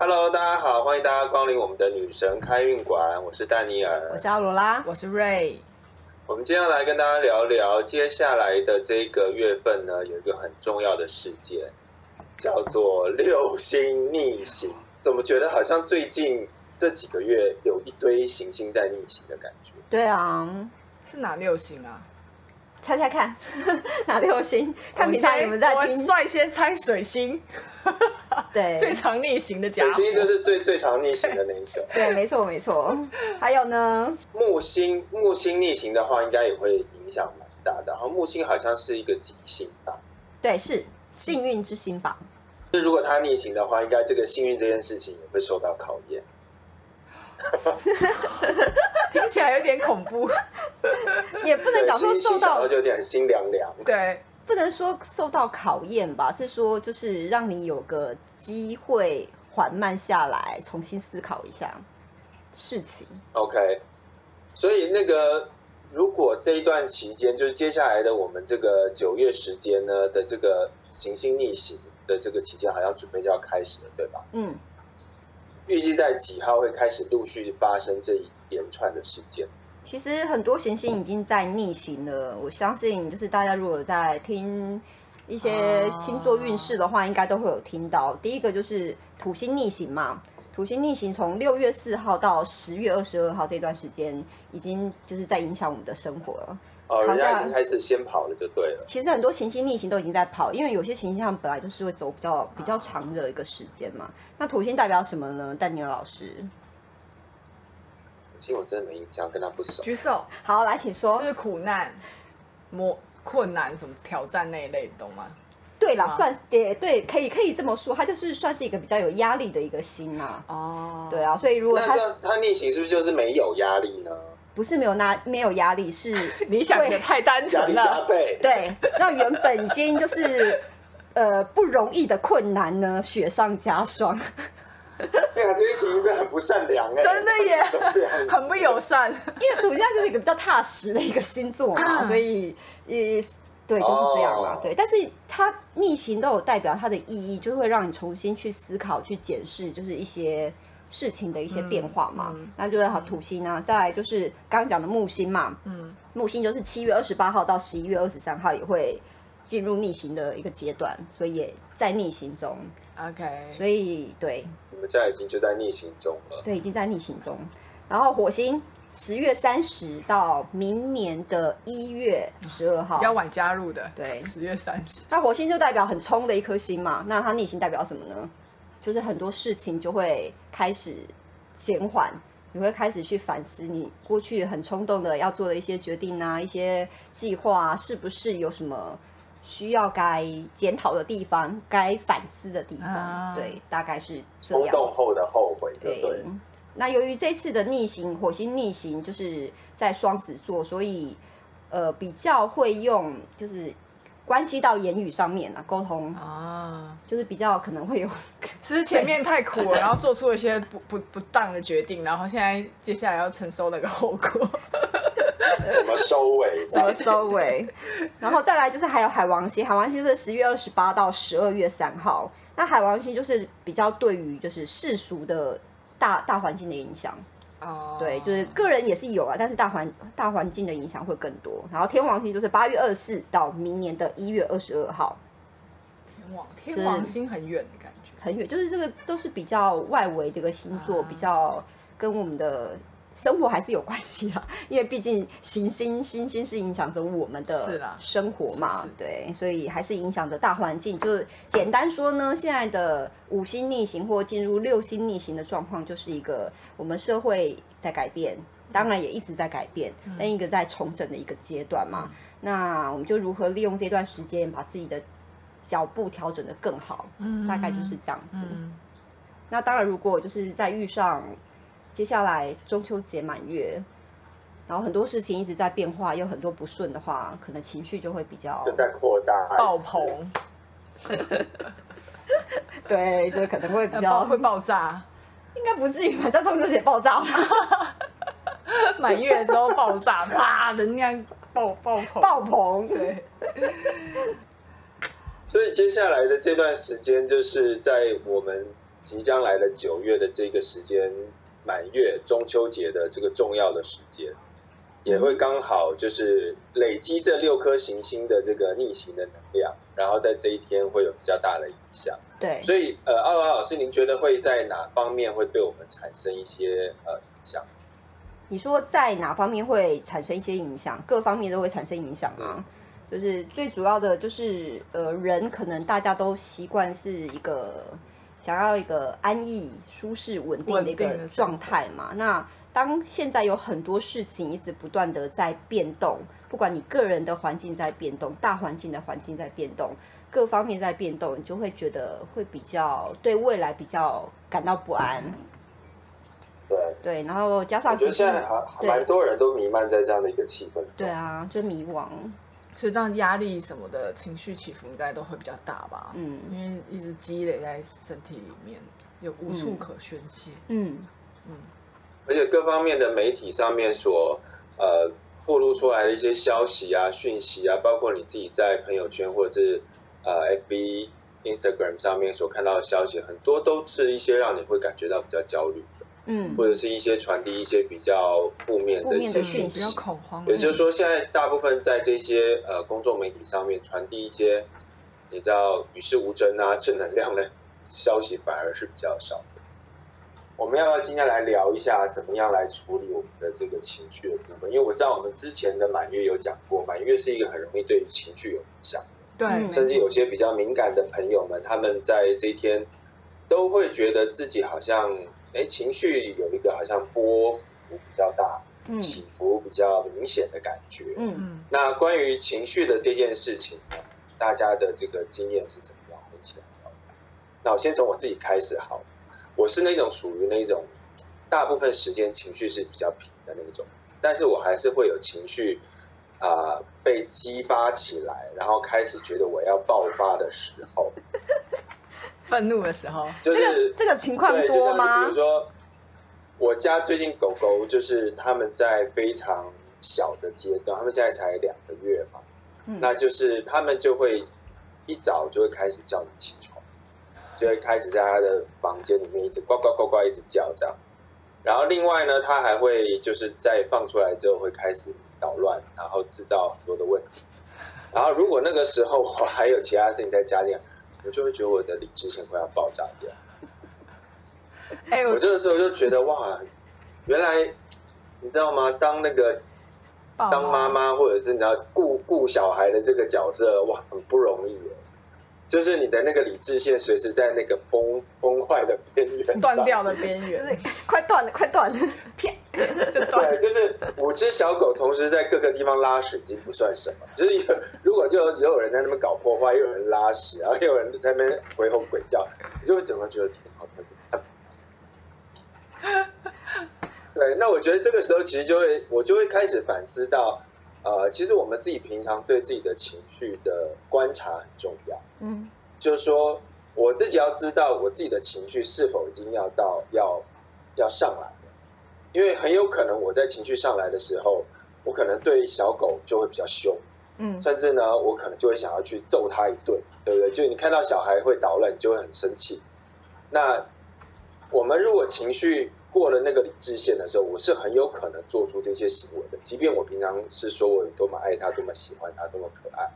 Hello，大家好，欢迎大家光临我们的女神开运馆，我是丹尼尔，我是阿罗拉，我是瑞。我们今天要来跟大家聊聊接下来的这个月份呢，有一个很重要的事件，叫做六星逆行。怎么觉得好像最近这几个月有一堆行星在逆行的感觉？对啊，是哪六星啊？猜猜看，哪六星？看平常你们在听。我率先猜水星。对，最常逆行的家伙。水星就是最最常逆行的那一个。对，没错没错。还有呢？木星，木星逆行的话，应该也会影响蛮大的。然后木星好像是一个吉星吧？对，是幸运之星吧？就如果它逆行的话，应该这个幸运这件事情也会受到考验。听起来有点恐怖，也不能讲说受到，就有点心凉凉。对，不能说受到考验吧，是说就是让你有个机会缓慢下来，重新思考一下事情。OK，所以那个如果这一段期间，就是接下来的我们这个九月时间呢的这个行星逆行的这个期间，好像准备就要开始了，对吧？嗯。预计在几号会开始陆续发生这一连串的事件？其实很多行星已经在逆行了。我相信，就是大家如果在听一些星座运势的话，应该都会有听到。第一个就是土星逆行嘛，土星逆行从六月四号到十月二十二号这段时间，已经就是在影响我们的生活了。哦，人家已经开始先跑了，就对了。其实很多行星逆行都已经在跑，因为有些行星上本来就是会走比较比较长的一个时间嘛。那土星代表什么呢？丹尼尔老师，土星我真的没印象，跟他不熟。举手。好，来，请说。是苦难、磨困难、什么挑战那一类，懂吗？对了，算也对，可以可以这么说，他就是算是一个比较有压力的一个星嘛。哦，对啊，所以如果他他逆行，是不是就是没有压力呢？不是没有那没有压力，是 你想的太单纯了。对对，让原本已经就是呃不容易的困难呢雪上加霜。对啊，这些行星真的很不善良哎，真的耶，很不友善。因为土象就是一个比较踏实的一个星座嘛，所以也对就是这样嘛。对，但是它逆行都有代表它的意义，就会让你重新去思考、去检视，就是一些。事情的一些变化嘛，那就是好土星呢，再来就是刚刚讲的木星嘛，嗯，木星就是七月二十八号到十一月二十三号也会进入逆行的一个阶段，所以也在逆行中。OK，所以对，你们现在已经就在逆行中了，对，已经在逆行中。然后火星十月三十到明年的一月十二号，比较晚加入的，对，十月三十。那火星就代表很冲的一颗星嘛，那它逆行代表什么呢？就是很多事情就会开始减缓，你会开始去反思你过去很冲动的要做的一些决定啊，一些计划啊是不是有什么需要该检讨的地方，该反思的地方？对，大概是这样。冲动后的后悔，对。那由于这次的逆行，火星逆行就是在双子座，所以呃比较会用就是。关系到言语上面啊，沟通啊，就是比较可能会有，其实前面太苦了，然后做出了一些不不不当的决定，然后现在接下来要承受那个后果，怎么收尾？怎么收尾？然后再来就是还有海王星，海王星是十月二十八到十二月三号，那海王星就是比较对于就是世俗的大大环境的影响。哦，对，就是个人也是有啊，但是大环大环境的影响会更多。然后天王星就是八月二十四到明年的一月二十二号。天王天王星很远的感觉，很远，就是这个都是比较外围这个星座，比较跟我们的。生活还是有关系啦，因为毕竟行星星星是影响着我们的生活嘛，对，所以还是影响着大环境。就是简单说呢，现在的五星逆行或进入六星逆行的状况，就是一个我们社会在改变，当然也一直在改变，但一个在重整的一个阶段嘛。那我们就如何利用这段时间，把自己的脚步调整的更好，嗯大概就是这样子。那当然，如果就是在遇上。接下来中秋节满月，然后很多事情一直在变化，有很多不顺的话，可能情绪就会比较在扩大爆棚。对，就可能会比较会爆炸，应该不至于吧？在中秋节爆炸，满月的时候爆炸，啪，人家爆爆棚，爆棚。对。所以接下来的这段时间，就是在我们。即将来的九月的这个时间，满月、中秋节的这个重要的时间，也会刚好就是累积这六颗行星的这个逆行的能量，然后在这一天会有比较大的影响。对，所以呃，奥拉老师，您觉得会在哪方面会对我们产生一些呃影响？你说在哪方面会产生一些影响？各方面都会产生影响吗？就是最主要的就是呃，人可能大家都习惯是一个想要一个安逸、舒适、稳定的一个状态嘛。那当现在有很多事情一直不断的在变动，不管你个人的环境在变动，大环境的环境在变动。各方面在变动，你就会觉得会比较对未来比较感到不安。对对，然后加上我觉得现在还蛮多人都弥漫在这样的一个气氛。对啊，就迷惘，所以这样压力什么的情绪起伏应该都会比较大吧？嗯，因为一直积累在身体里面，有无处可宣泄。嗯嗯，而且各方面的媒体上面所呃透露出来的一些消息啊、讯息啊，包括你自己在朋友圈或者是。呃，F B、Instagram 上面所看到的消息，很多都是一些让你会感觉到比较焦虑的，嗯，或者是一些传递一些比较负面的一些讯息，比较恐慌。也就是说，现在大部分在这些呃公众媒体上面传递一些你知道与世无争啊、正能量的消息，反而是比较少的。我们要不要今天来聊一下，怎么样来处理我们的这个情绪的部分？因为我知道我们之前的满月有讲过，满月是一个很容易对于情绪有影响。对，甚至有些比较敏感的朋友们，他们在这一天都会觉得自己好像，哎，情绪有一个好像波幅比较大，起伏比较明显的感觉。嗯嗯。那关于情绪的这件事情呢，大家的这个经验是怎么样？一起来聊。那我先从我自己开始好，我是那种属于那种大部分时间情绪是比较平的那种，但是我还是会有情绪。啊，被激发起来，然后开始觉得我要爆发的时候，愤怒的时候，就是这个情况多吗？比如说，我家最近狗狗就是他们在非常小的阶段，他们现在才两个月嘛，那就是他们就会一早就会开始叫你起床，就会开始在他的房间里面一直呱呱呱呱一直叫这样，然后另外呢，它还会就是在放出来之后会开始。捣乱，然后制造很多的问题。然后，如果那个时候我还有其他事情在家里，我就会觉得我的理智线快要爆炸掉。哎，我这个时候就觉得哇，原来你知道吗？当那个当妈妈，或者是你要顾顾小孩的这个角色，哇，很不容易哦。就是你的那个理智线随时在那个崩崩坏的边缘，断掉的边缘，快断了，快断了，骗！对，就是五只小狗同时在各个地方拉屎已经不算什么，就是有如果就也有人在那边搞破坏，又有人拉屎，然后又有人在那边鬼吼鬼叫，你就会整个觉得挺好的。对，那我觉得这个时候其实就会，我就会开始反思到。呃，其实我们自己平常对自己的情绪的观察很重要。嗯，就是说我自己要知道我自己的情绪是否已经要到要要上来了，因为很有可能我在情绪上来的时候，我可能对小狗就会比较凶，嗯，甚至呢，我可能就会想要去揍他一顿，对不对？就你看到小孩会捣乱，你就会很生气。那我们如果情绪，过了那个理智线的时候，我是很有可能做出这些行为的。即便我平常是说我有多么爱他、多么喜欢他、多么可爱，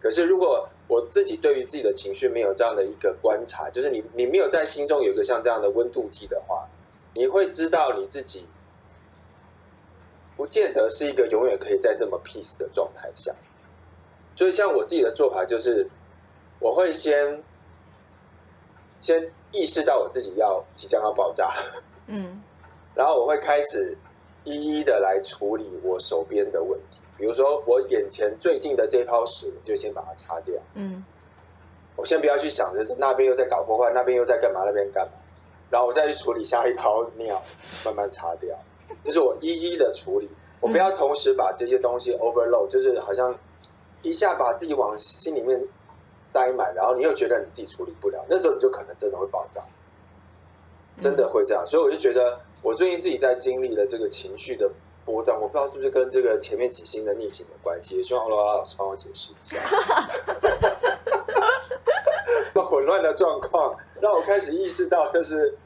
可是如果我自己对于自己的情绪没有这样的一个观察，就是你你没有在心中有一个像这样的温度计的话，你会知道你自己不见得是一个永远可以在这么 peace 的状态下。所以像我自己的做法就是，我会先先意识到我自己要即将要爆炸。嗯，然后我会开始一一的来处理我手边的问题，比如说我眼前最近的这泡屎，就先把它擦掉。嗯，我先不要去想着是那边又在搞破坏，那边又在干嘛，那边干嘛，然后我再去处理下一泡尿，慢慢擦掉。就是我一一的处理，我不要同时把这些东西 overload，就是好像一下把自己往心里面塞满，然后你又觉得你自己处理不了，那时候你就可能真的会爆炸。真的会这样，所以我就觉得，我最近自己在经历了这个情绪的波段，我不知道是不是跟这个前面几星的逆行有关系，也希望罗拉老师帮我解释一下。那混乱。乱的状况，让我开始意识到，就是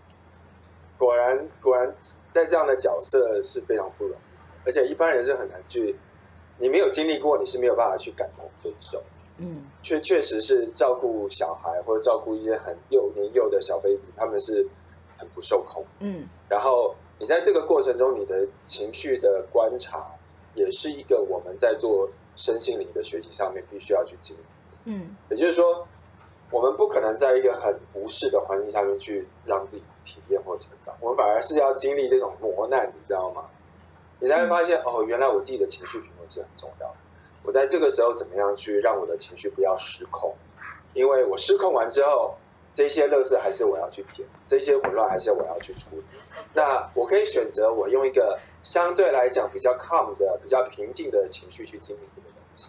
果然果然在这样的角色是非常不容易，而且一般人是很难去，你没有经历过，你是没有办法去感同身受。嗯，确确实是照顾小孩或者照顾一些很幼年幼的小 baby，他们是很不受控。嗯，然后你在这个过程中，你的情绪的观察，也是一个我们在做身心灵的学习上面必须要去经历。嗯，也就是说，我们不可能在一个很无视的环境下面去让自己体验或成长，我们反而是要经历这种磨难，你知道吗？你才会发现，哦，原来我自己的情绪平衡是很重要的。我在这个时候怎么样去让我的情绪不要失控？因为我失控完之后，这些乐事还是我要去捡，这些混乱还是我要去处理。那我可以选择我用一个相对来讲比较 calm 的、比较平静的情绪去经历这个东西，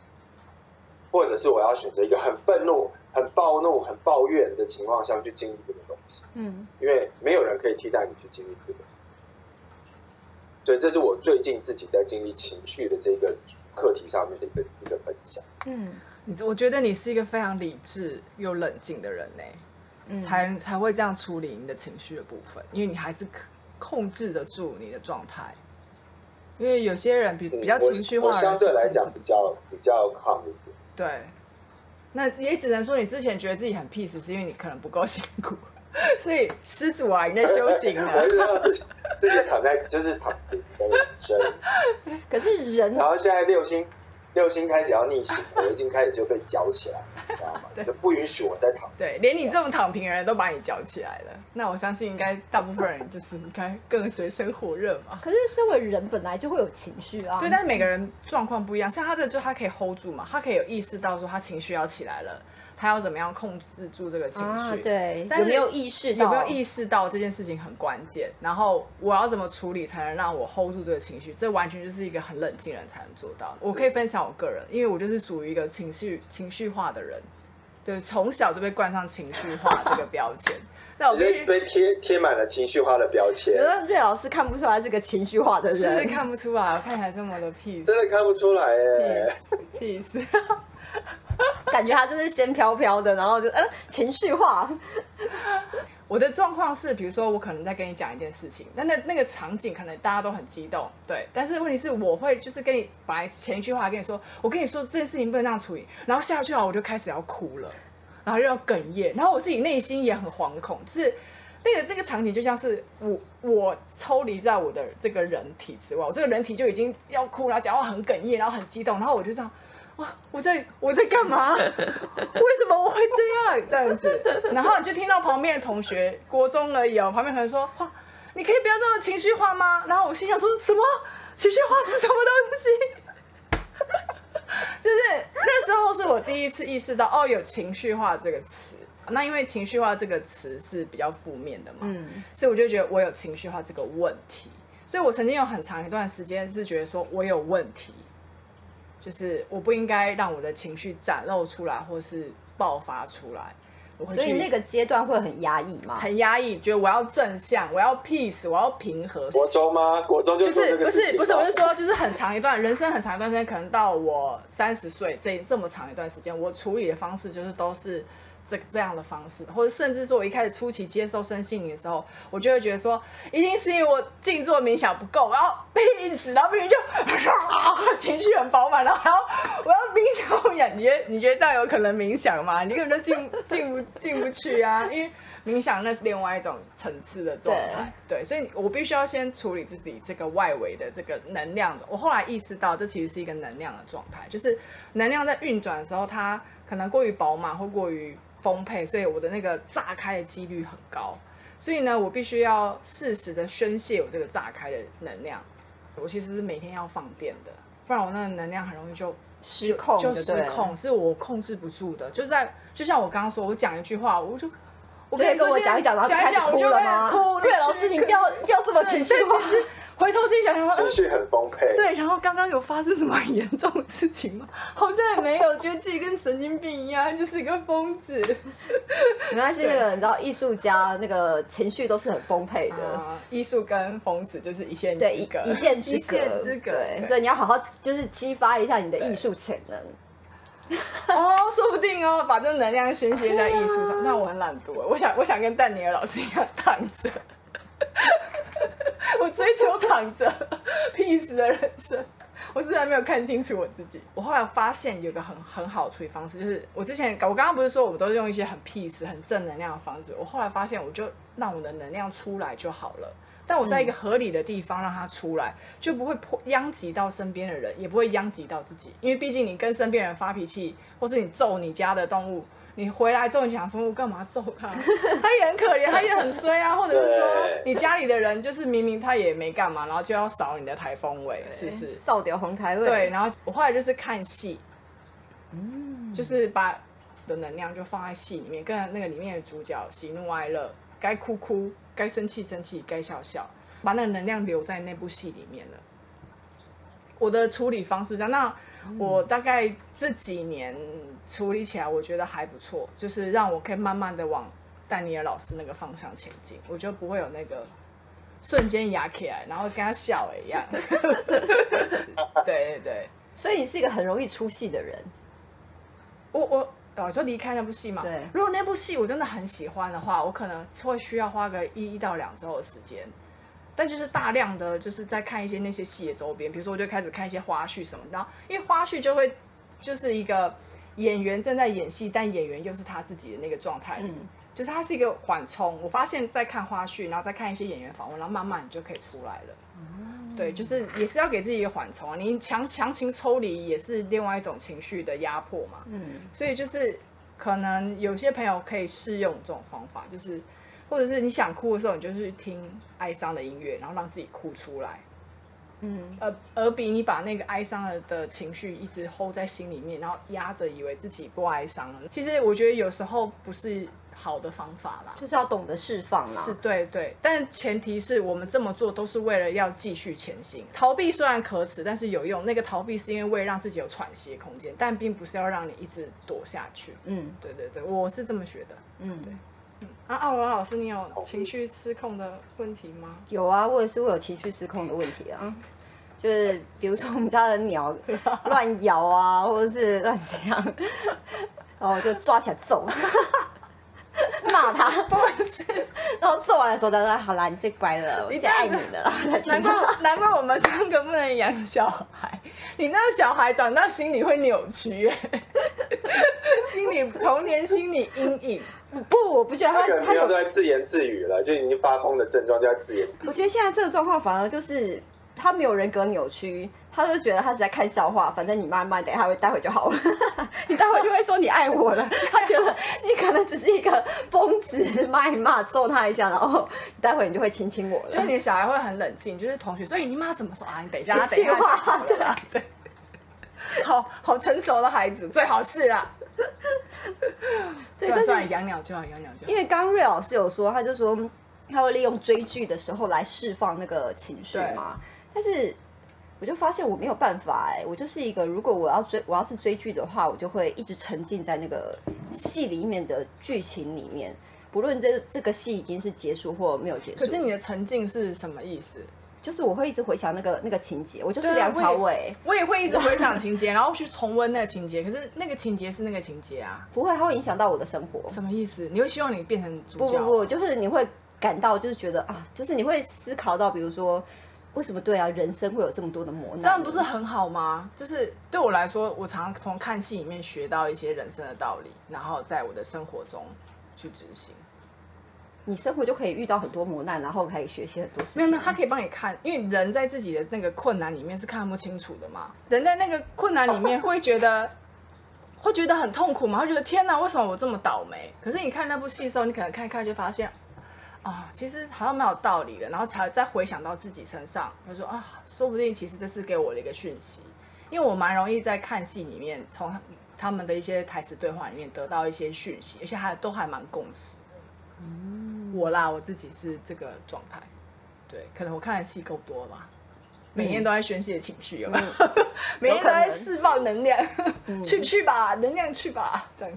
或者是我要选择一个很愤怒、很暴怒、很抱怨的情况下去经历这个东西。嗯，因为没有人可以替代你去经历这个。所以这是我最近自己在经历情绪的这个。课题上面的一个一个分享。嗯，你我觉得你是一个非常理智又冷静的人呢，才才会这样处理你的情绪的部分，因为你还是控制得住你的状态。因为有些人比比较情绪化，相对来讲比较比较抗一点。对，那也只能说你之前觉得自己很 peace，是因为你可能不够辛苦，所以施主啊，你在修行呢。这些躺在就是躺平的人，可是人，然后现在六星六星开始要逆行，我已经开始就被搅起来，知道吗？就不允许我再躺。对，连你这种躺平的人都把你搅起来了，那我相信应该大部分人就是应该更水深火热嘛。可是身为人本来就会有情绪啊，对，但是每个人状况不一样，像他的就他可以 hold 住嘛，他可以有意识到说他情绪要起来了。他要怎么样控制住这个情绪？对，有没有意识到？有没有意识到这件事情很关键？然后我要怎么处理才能让我 hold 住这个情绪？这完全就是一个很冷静人才能做到。我可以分享我个人，因为我就是属于一个情绪情绪化的人，对，从小就被冠上情绪化这个标签。那我被被贴贴满了情绪化的标签。瑞老师看不出来是个情绪化的人，真的看不出来，我看起来这么的 peace，真的看不出来耶，peace。感觉他就是仙飘飘的，然后就呃情绪化。我的状况是，比如说我可能在跟你讲一件事情，那那那个场景可能大家都很激动，对。但是问题是，我会就是跟你本来前一句话跟你说，我跟你说这件事情不能这样处理，然后下去啊我就开始要哭了，然后又要哽咽，然后我自己内心也很惶恐，就是那个这个场景就像是我我抽离在我的这个人体之外，我这个人体就已经要哭了，讲话很哽咽，然后很激动，然后我就这样。哇！我在我在干嘛？为什么我会这样这样子？然后你就听到旁边的同学，国中而已哦，旁边同学说：“哇，你可以不要那么情绪化吗？”然后我心想说：“什么情绪化是什么东西？” 就是那时候是我第一次意识到哦，有情绪化这个词。那因为情绪化这个词是比较负面的嘛，嗯，所以我就觉得我有情绪化这个问题。所以我曾经有很长一段时间是觉得说我有问题。就是我不应该让我的情绪展露出来，或是爆发出来。所以那个阶段会很压抑吗？很压抑，觉得我要正向，我要 peace，我要平和。国中吗？国中就是不是不是，我是说，就是很长一段人生，很长一段时间，可能到我三十岁这这么长一段时间，我处理的方式就是都是。这这样的方式，或者甚至说，我一开始初期接受身心灵的时候，我就会觉得说，一定是因为我静坐冥想不够，然后屁死，然后别人就 情绪很饱满，然后还要我要冥想呀？你觉得你觉得这样有可能冥想吗？你根本就进进不进不去啊！因为冥想那是另外一种层次的状态，对，所以我必须要先处理自己这个外围的这个能量。我后来意识到，这其实是一个能量的状态，就是能量在运转的时候，它可能过于饱满或过于。丰沛，所以我的那个炸开的几率很高，所以呢，我必须要适时的宣泄我这个炸开的能量。我其实是每天要放电的，不然我那个能量很容易就失控，就失控，是我控制不住的。就在就像我刚刚说，我讲一句话，我就我可以跟我讲一讲，然后开始哭了吗？哭，瑞老师，你不要不要这么情绪化。回头自己想想，情绪很丰沛。对，然后刚刚有发生什么很严重的事情吗？好像也没有，觉得自己跟神经病一样，就是一个疯子。没关系，那个你知道，艺术家那个情绪都是很丰沛的。艺术跟疯子就是一线对一一线之隔，对，所以你要好好就是激发一下你的艺术潜能。哦，说不定哦，把这能量宣泄在艺术上。那我很懒惰，我想我想跟丹尼尔老师一样躺着，我追求躺着 peace 的人生。我自然没有看清楚我自己。我后来发现有个很很好的处理方式，就是我之前我刚刚不是说我们都是用一些很 peace、很正能量的方式。我后来发现，我就让我的能量出来就好了。但我在一个合理的地方让它出来，就不会破殃及到身边的人，也不会殃及到自己。因为毕竟你跟身边人发脾气，或是你揍你家的动物，你回来之后你想说，我干嘛揍他？他也很可怜，他也很衰啊。或者是说，你家里的人就是明明他也没干嘛，然后就要扫你的台风尾，是不是？扫掉红台位。对，然后我后来就是看戏，嗯，就是把的能量就放在戏里面，跟那个里面的主角喜怒哀乐，该哭哭。该生气生气，该笑笑，把那个能量留在那部戏里面了。我的处理方式这样，那我大概这几年处理起来，我觉得还不错，就是让我可以慢慢的往丹尼尔老师那个方向前进，我就不会有那个瞬间压起来，然后跟他笑一样。对对对，所以你是一个很容易出戏的人。我我。哦，就离开那部戏嘛。对。如果那部戏我真的很喜欢的话，我可能会需要花个一到两周的时间。但就是大量的就是在看一些那些戏的周边，比如说我就开始看一些花絮什么，然后因为花絮就会就是一个演员正在演戏，但演员又是他自己的那个状态，嗯，就是它是一个缓冲。我发现在看花絮，然后再看一些演员访问，然后慢慢你就可以出来了。对，就是也是要给自己一个缓冲啊！你强强行抽离也是另外一种情绪的压迫嘛。嗯，所以就是可能有些朋友可以试用这种方法，就是或者是你想哭的时候，你就去听哀伤的音乐，然后让自己哭出来。嗯，而而比你把那个哀伤的的情绪一直 hold 在心里面，然后压着，以为自己不哀伤了。其实我觉得有时候不是。好的方法啦，就是要懂得释放啦。是对对，但前提是我们这么做都是为了要继续前行。逃避虽然可耻，但是有用。那个逃避是因为为了让自己有喘息的空间，但并不是要让你一直躲下去。嗯，对对对，我是这么学的。嗯，对。嗯，啊，奥文老师，你有情绪失控的问题吗？有啊，我也是会有情绪失控的问题啊。就是比如说我们家的鸟 乱咬啊，或者是乱怎样，然后就抓起来揍。骂他，不是，然后做完的时候，他说：“好啦，你最乖了，我最爱你了。”难怪难怪我们三个不能养小孩，你那个小孩长大心理会扭曲，心理童年心理阴影。不，我不觉得他他都在自言自语了，就已经发疯的症状就在自言。我觉得现在这个状况反而就是他没有人格扭曲。他就觉得他是在看笑话，反正你慢慢等一下会待会就好了，你待会就会说你爱我了。他觉得你可能只是一个疯子，骂一骂揍他一下，然后待会你就会亲亲我了。就你的小孩会很冷静，就是同学，所以你妈怎么说啊？你等一下，等一下，对啊，对，好好成熟的孩子最好是啦。算算养鸟就好，养鸟就好。因为刚瑞老师有说，他就说他会利用追剧的时候来释放那个情绪嘛，但是。我就发现我没有办法哎，我就是一个如果我要追我要是追剧的话，我就会一直沉浸在那个戏里面的剧情里面，不论这这个戏已经是结束或没有结束。可是你的沉浸是什么意思？就是我会一直回想那个那个情节，我就是梁朝伟，我也会一直回想情节，然后去重温那个情节。可是那个情节是那个情节啊，不会，它会影响到我的生活。什么意思？你会希望你变成主角？不不不，就是你会感到就是觉得啊，就是你会思考到，比如说。为什么对啊？人生会有这么多的磨难，这样不是很好吗？就是对我来说，我常从看戏里面学到一些人生的道理，然后在我的生活中去执行。你生活就可以遇到很多磨难，然后可以学习很多事情。没有没有，他可以帮你看，因为人在自己的那个困难里面是看不清楚的嘛。人在那个困难里面 会觉得会觉得很痛苦嘛，会觉得天哪，为什么我这么倒霉？可是你看那部戏的时候，你可能看一看就发现。啊，其实好像蛮有道理的，然后才再回想到自己身上，他说啊，说不定其实这是给我的一个讯息，因为我蛮容易在看戏里面，从他们的一些台词对话里面得到一些讯息，而且还都还蛮共识。嗯，我啦，我自己是这个状态，对，可能我看的戏够多吧，每天都在宣泄情绪，有没有？每天都在释放能量，去去吧，能量去吧，对。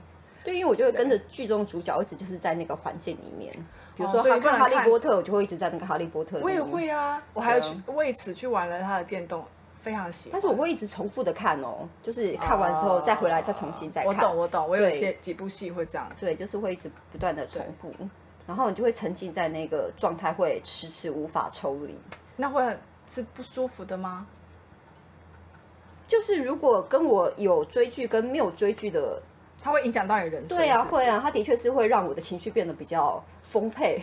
对，因为我就会跟着剧中主角一直就是在那个环境里面。比如说看哈利波特，我就会一直在那个哈利波特。我也会啊，我还要去为此去玩了他的电动非常喜欢。但是我会一直重复的看哦，就是看完之后再回来再重新再看。我懂，我懂，我有一些几部戏会这样，对，就是会一直不断的重复，然后你就会沉浸在那个状态，会迟迟无法抽离。那会是不舒服的吗？就是如果跟我有追剧跟没有追剧的。它会影响到你人生。对啊，会啊，它的确是会让我的情绪变得比较丰沛。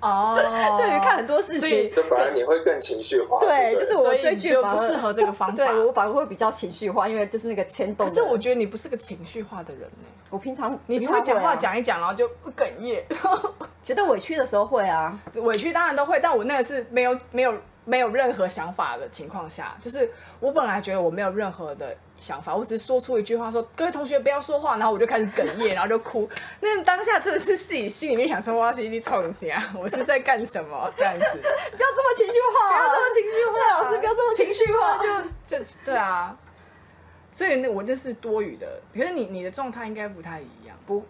哦，对于看很多事情，就反而你会更情绪化。对，就是我追剧就不适合这个方法。对我反而会比较情绪化，因为就是那个牵动。可是我觉得你不是个情绪化的人呢。我平常你会讲话讲一讲，然后就哽咽。觉得委屈的时候会啊，委屈当然都会，但我那个是没有没有没有任何想法的情况下，就是我本来觉得我没有任何的。想法，我只是说出一句话，说各位同学不要说话，然后我就开始哽咽，然后就哭。那当下真的是自己心里面想说，哇，心里冲一下，我是在干什么这样子？不要这么情绪化，不要这么情绪化，老师不要这么情绪化，就就对啊。所以那我那是多余的，可是你你的状态应该不太一样，不，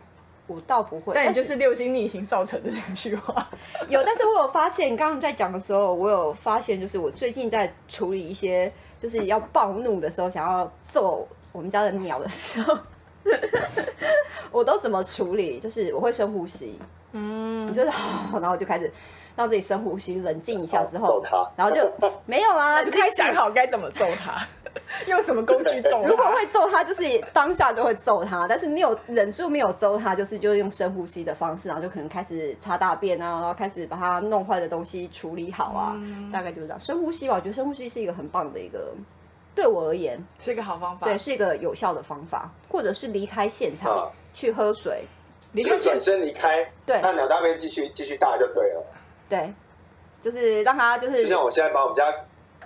我倒不会。但你就是六星逆行造成的情绪化。有，但是我有发现，刚刚在讲的时候，我有发现，就是我最近在处理一些。就是要暴怒的时候，想要揍我们家的鸟的时候，我都怎么处理？就是我会深呼吸，嗯，就是，然后我就开始让自己深呼吸，冷静一下之后，然后就 没有啊，就开始想好该怎么揍他。用什么工具揍？如果会揍他，就是当下就会揍他。但是没有忍住没有揍他，就是就用深呼吸的方式，然后就可能开始擦大便啊，然后开始把他弄坏的东西处理好啊。大概就是这样。深呼吸吧，我觉得深呼吸是一个很棒的一个，对我而言是一个好方法。对，是一个有效的方法，或者是离开现场去喝水，离开转身离开，对，那鸟大便继续继续大就对了。对，就是让他就是，就像我现在把我们家。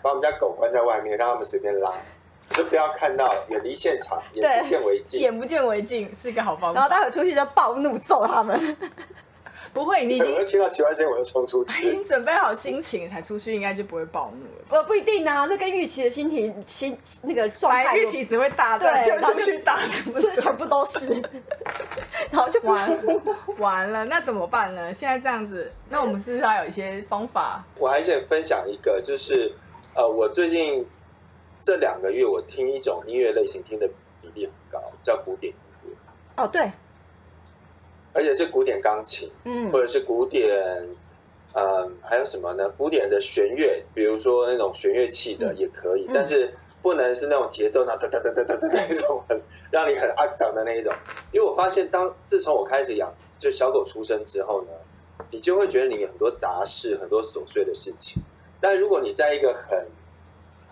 把我们家狗关在外面，让他们随便拉，就不要看到，远离现场，眼不见为净。眼不见为净是一个好方法。然后待会出去就暴怒揍他们。不会，你已经听到奇怪声音我就冲出去。已经准备好心情才出去，应该就不会暴怒了。不不一定啊，这跟预期的心情心那个状态，预期只会大，对，就出去打，这全部都是，然后就完 完了，那怎么办呢？现在这样子，那我们是不是还有一些方法？我还想分享一个，就是。呃，我最近这两个月，我听一种音乐类型听的比例很高，叫古典音乐。哦，对，而且是古典钢琴，嗯，或者是古典，嗯，还有什么呢？古典的弦乐，比如说那种弦乐器的也可以，但是不能是那种节奏那哒哒哒哒哒哒那种很让你很肮脏的那一种。因为我发现，当自从我开始养就小狗出生之后呢，你就会觉得你很多杂事，很多琐碎的事情。但如果你在一个很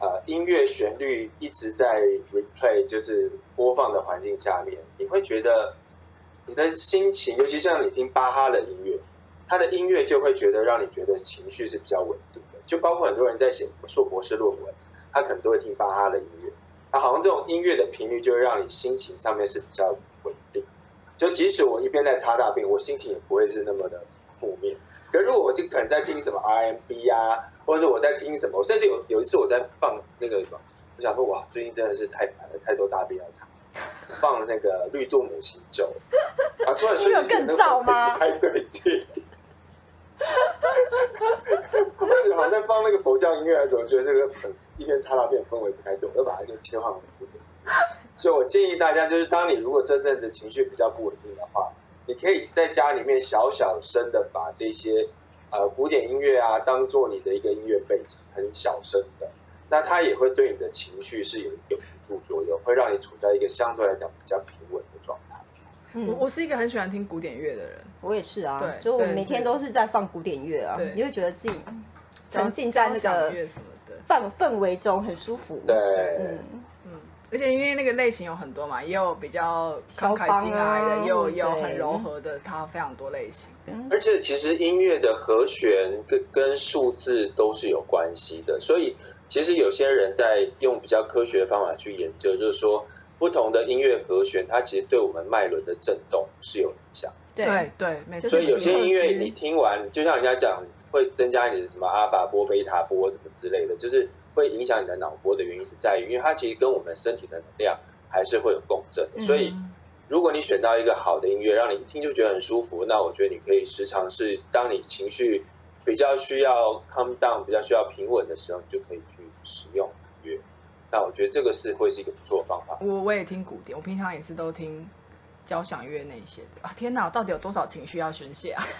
呃音乐旋律一直在 replay 就是播放的环境下面，你会觉得你的心情，尤其像你听巴哈的音乐，他的音乐就会觉得让你觉得情绪是比较稳定的。就包括很多人在写硕博士论文，他可能都会听巴哈的音乐，那好像这种音乐的频率就会让你心情上面是比较稳定。就即使我一边在擦大便，我心情也不会是那么的负面。可如果我就可能在听什么 RMB 啊。或者是我在听什么？我甚至有有一次我在放那个什么，我想说哇，最近真的是太烦了，太多大便要擦，放那个绿度母行咒，啊，突然瞬间更燥吗？不太对劲。好像在放那个佛教音乐的时候，觉得这个一边擦大便氛围不太对，我就把它就切换为古典。所以我建议大家，就是当你如果真正子情绪比较不稳定的话，你可以在家里面小小声的把这些。呃，古典音乐啊，当做你的一个音乐背景，很小声的，那它也会对你的情绪是有有辅助作用，会让你处在一个相对来讲比较平稳的状态。我我是一个很喜欢听古典乐的人，我也是啊，对，就我每天都是在放古典乐啊，你会觉得自己沉浸在那个氛氛围中，很舒服。对，嗯。而且因为那个类型有很多嘛，也有比较慷慨激昂的，也有有很柔和的，它非常多类型。而且其实音乐的和弦跟跟数字都是有关系的，所以其实有些人在用比较科学的方法去研究，就是说不同的音乐和弦，它其实对我们脉轮的震动是有影响。对对，没错。所以有些音乐你听完，就像人家讲，会增加你的什么阿法波、贝塔波什么之类的，就是。会影响你的脑波的原因是在于，因为它其实跟我们身体的能量还是会有共振。所以，如果你选到一个好的音乐，让你一听就觉得很舒服，那我觉得你可以时常是，当你情绪比较需要 calm down、比较需要平稳的时候，你就可以去使用。那我觉得这个是会是一个不错的方法。我我也听古典，我平常也是都听交响乐那些的啊。天哪，到底有多少情绪要宣泄啊？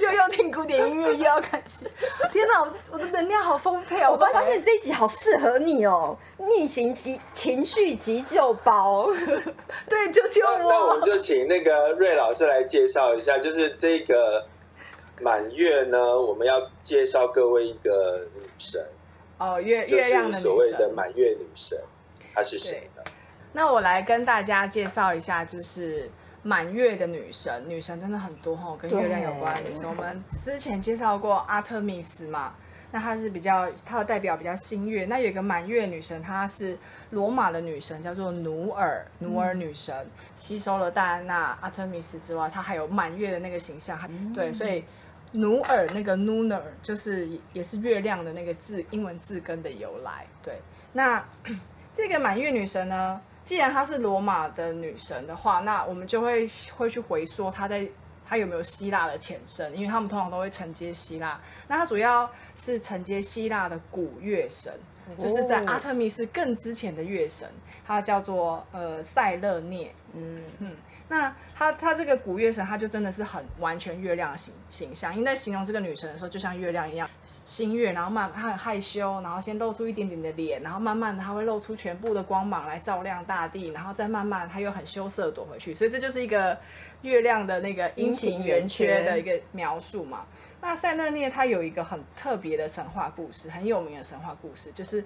又要听古典音乐，又要看戏。天哪，我我的能量好丰沛哦！我发现这一集好适合你哦，逆行急情绪急救包。对，救救我！那我们就请那个瑞老师来介绍一下，就是这个满月呢，我们要介绍各位一个女神哦，月月亮的所谓的满月女神，她是谁呢？那我来跟大家介绍一下，就是。满月的女神，女神真的很多哈，跟月亮有关的女神。我们之前介绍过阿特密斯嘛，那她是比较，她的代表比较新月。那有一个满月女神，她是罗马的女神，叫做努尔，努尔女神，吸收了戴安娜、阿特密斯之外，她还有满月的那个形象。对，所以努尔那个 lunar 就是也是月亮的那个字，英文字根的由来。对，那 这个满月女神呢？既然她是罗马的女神的话，那我们就会会去回溯她在她有没有希腊的前身，因为他们通常都会承接希腊。那她主要是承接希腊的古月神，就是在阿特密斯更之前的月神，她叫做呃塞勒涅。嗯嗯。那她她这个古月神，她就真的是很完全月亮的形形象，因为在形容这个女神的时候，就像月亮一样，新月，然后慢她很害羞，然后先露出一点点的脸，然后慢慢的她会露出全部的光芒来照亮大地，然后再慢慢她又很羞涩躲回去，所以这就是一个月亮的那个阴晴圆缺的一个描述嘛。那塞勒涅她有一个很特别的神话故事，很有名的神话故事，就是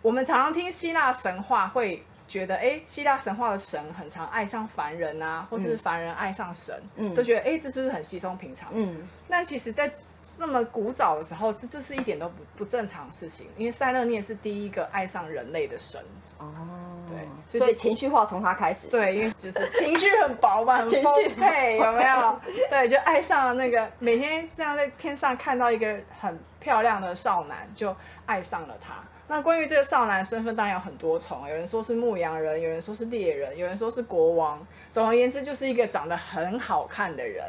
我们常常听希腊神话会。觉得哎，希腊神话的神很常爱上凡人啊，或是凡人爱上神，都觉得哎，这是不是很稀松平常？嗯，但其实，在那么古早的时候，这这是一点都不不正常的事情，因为塞勒涅是第一个爱上人类的神。哦，对，所以情绪化从他开始。对，因为就是情绪很饱满，情绪配，有没有？对，就爱上了那个每天这样在天上看到一个很漂亮的少男，就爱上了他。那关于这个少男身份，当然有很多重。有人说是牧羊人，有人说是猎人，有人说是国王。总而言之，就是一个长得很好看的人。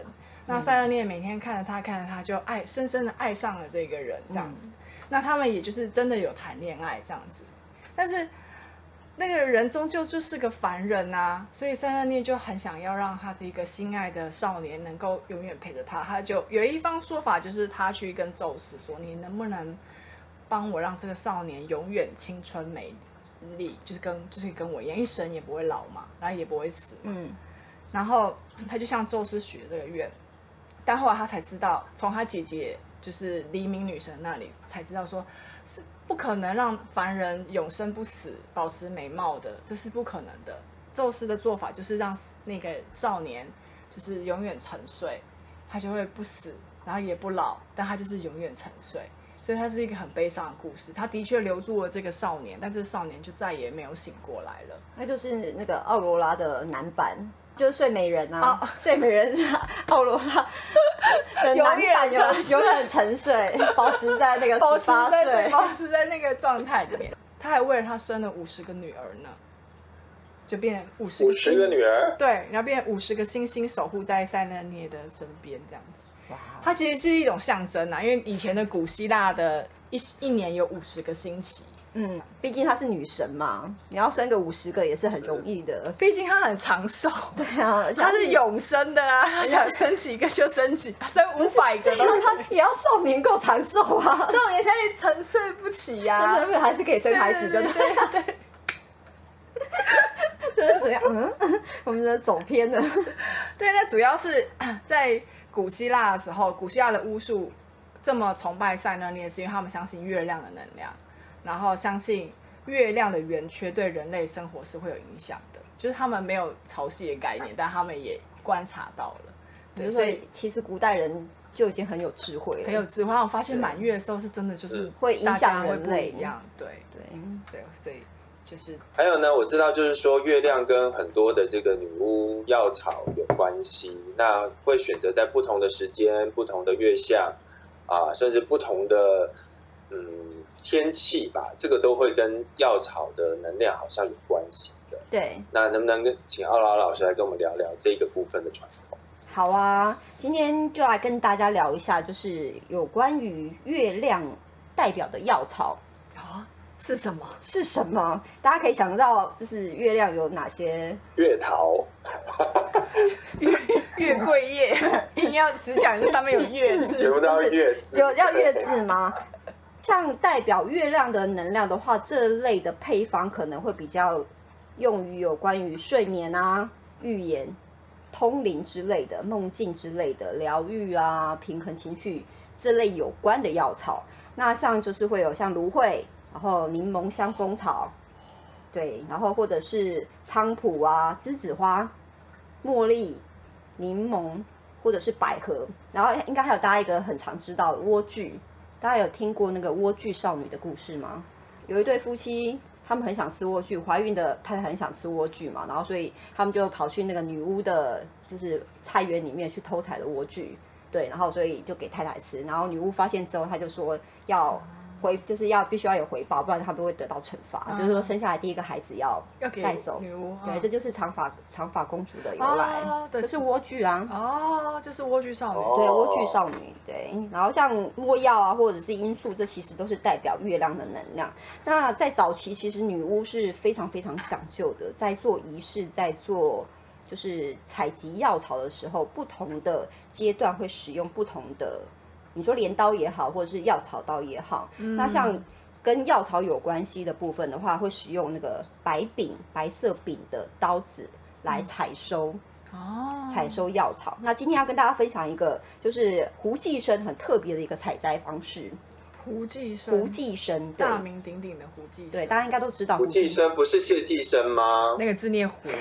那塞勒涅每天看着他，看着他，就爱深深的爱上了这个人，这样子。那他们也就是真的有谈恋爱这样子。但是那个人终究就是个凡人啊，所以塞勒涅就很想要让他这个心爱的少年能够永远陪着他。他就有一方说法，就是他去跟宙斯说：“你能不能？”帮我让这个少年永远青春美丽，就是跟就是跟我一样，因为神也不会老嘛，然后也不会死。嗯，然后他就向宙斯许了这个愿，但后来他才知道，从他姐姐就是黎明女神那里才知道，说是不可能让凡人永生不死，保持美貌的，这是不可能的。宙斯的做法就是让那个少年就是永远沉睡，他就会不死，然后也不老，但他就是永远沉睡。所以它是一个很悲伤的故事。他的确留住了这个少年，但这少年就再也没有醒过来了。那就是那个奥罗拉的男版，就是睡美人啊。哦睡美人是奥罗拉的男版，永远 沉睡，保持在那个十八岁，保持在那个状态里面。他还为了他生了五十个女儿呢，就变五十五十个女儿。对，然后变五十个星星守护在塞纳涅的身边，这样子。它其实是一种象征啊，因为以前的古希腊的一一年有五十个星期，嗯，毕竟她是女神嘛，你要生个五十个也是很容易的。毕竟她很长寿，对啊，她是永生的啊，她想生几个就生几，生五百个，她也要少年够长寿啊，少年现在沉睡不起呀，是不是还是可以生孩子？对对对，这是怎样？嗯，我们的走偏了。对，那主要是在。古希腊的时候，古希腊的巫术这么崇拜塞勒涅，是因为他们相信月亮的能量，然后相信月亮的圆缺对人类生活是会有影响的。就是他们没有潮汐的概念，但他们也观察到了。对，所以其实古代人就已经很有智慧了，很有智慧。我发现满月的时候是真的就是会影响人类一样。对对对，所以。就是还有呢，我知道就是说月亮跟很多的这个女巫药草有关系，那会选择在不同的时间、不同的月相啊，甚至不同的嗯天气吧，这个都会跟药草的能量好像有关系的。对，那能不能跟请奥拉老师来跟我们聊聊这个部分的传统？好啊，今天就来跟大家聊一下，就是有关于月亮代表的药草。是什么？是什么？大家可以想到，就是月亮有哪些？月桃，月月桂叶，定要只讲这上面有月字，全部都要月字，有要月字吗？像代表月亮的能量的话，这类的配方可能会比较用于有关于睡眠啊、预言、通灵之类的、梦境之类的疗愈啊、平衡情绪这类有关的药草。那像就是会有像芦荟，然后柠檬香蜂草，对，然后或者是菖蒲啊、栀子花、茉莉、柠檬，或者是百合，然后应该还有大家一个很常知道的莴苣。大家有听过那个莴苣少女的故事吗？有一对夫妻，他们很想吃莴苣，怀孕的太太很想吃莴苣嘛，然后所以他们就跑去那个女巫的，就是菜园里面去偷采了莴苣，对，然后所以就给太太吃，然后女巫发现之后，她就说要。回就是要必须要有回报，不然他们会得到惩罚。就是说生下来第一个孩子要要带走女巫，对，这就是长发长发公主的由来，这是莴苣啊。哦，就是莴苣少女，对，莴苣少女，对。然后像墨药啊，或者是罂粟，这其实都是代表月亮的能量。那在早期，其实女巫是非常非常讲究的，在做仪式，在做就是采集药草的时候，不同的阶段会使用不同的。你说镰刀也好，或者是药草刀也好，那像跟药草有关系的部分的话，会使用那个白柄、白色柄的刀子来采收哦，采收药草。那今天要跟大家分享一个，就是胡济生很特别的一个采摘方式。胡寄生，胡寄生，大名鼎鼎的胡寄生，对，大家应该都知道。胡寄生不是谢寄生吗？那个字念胡。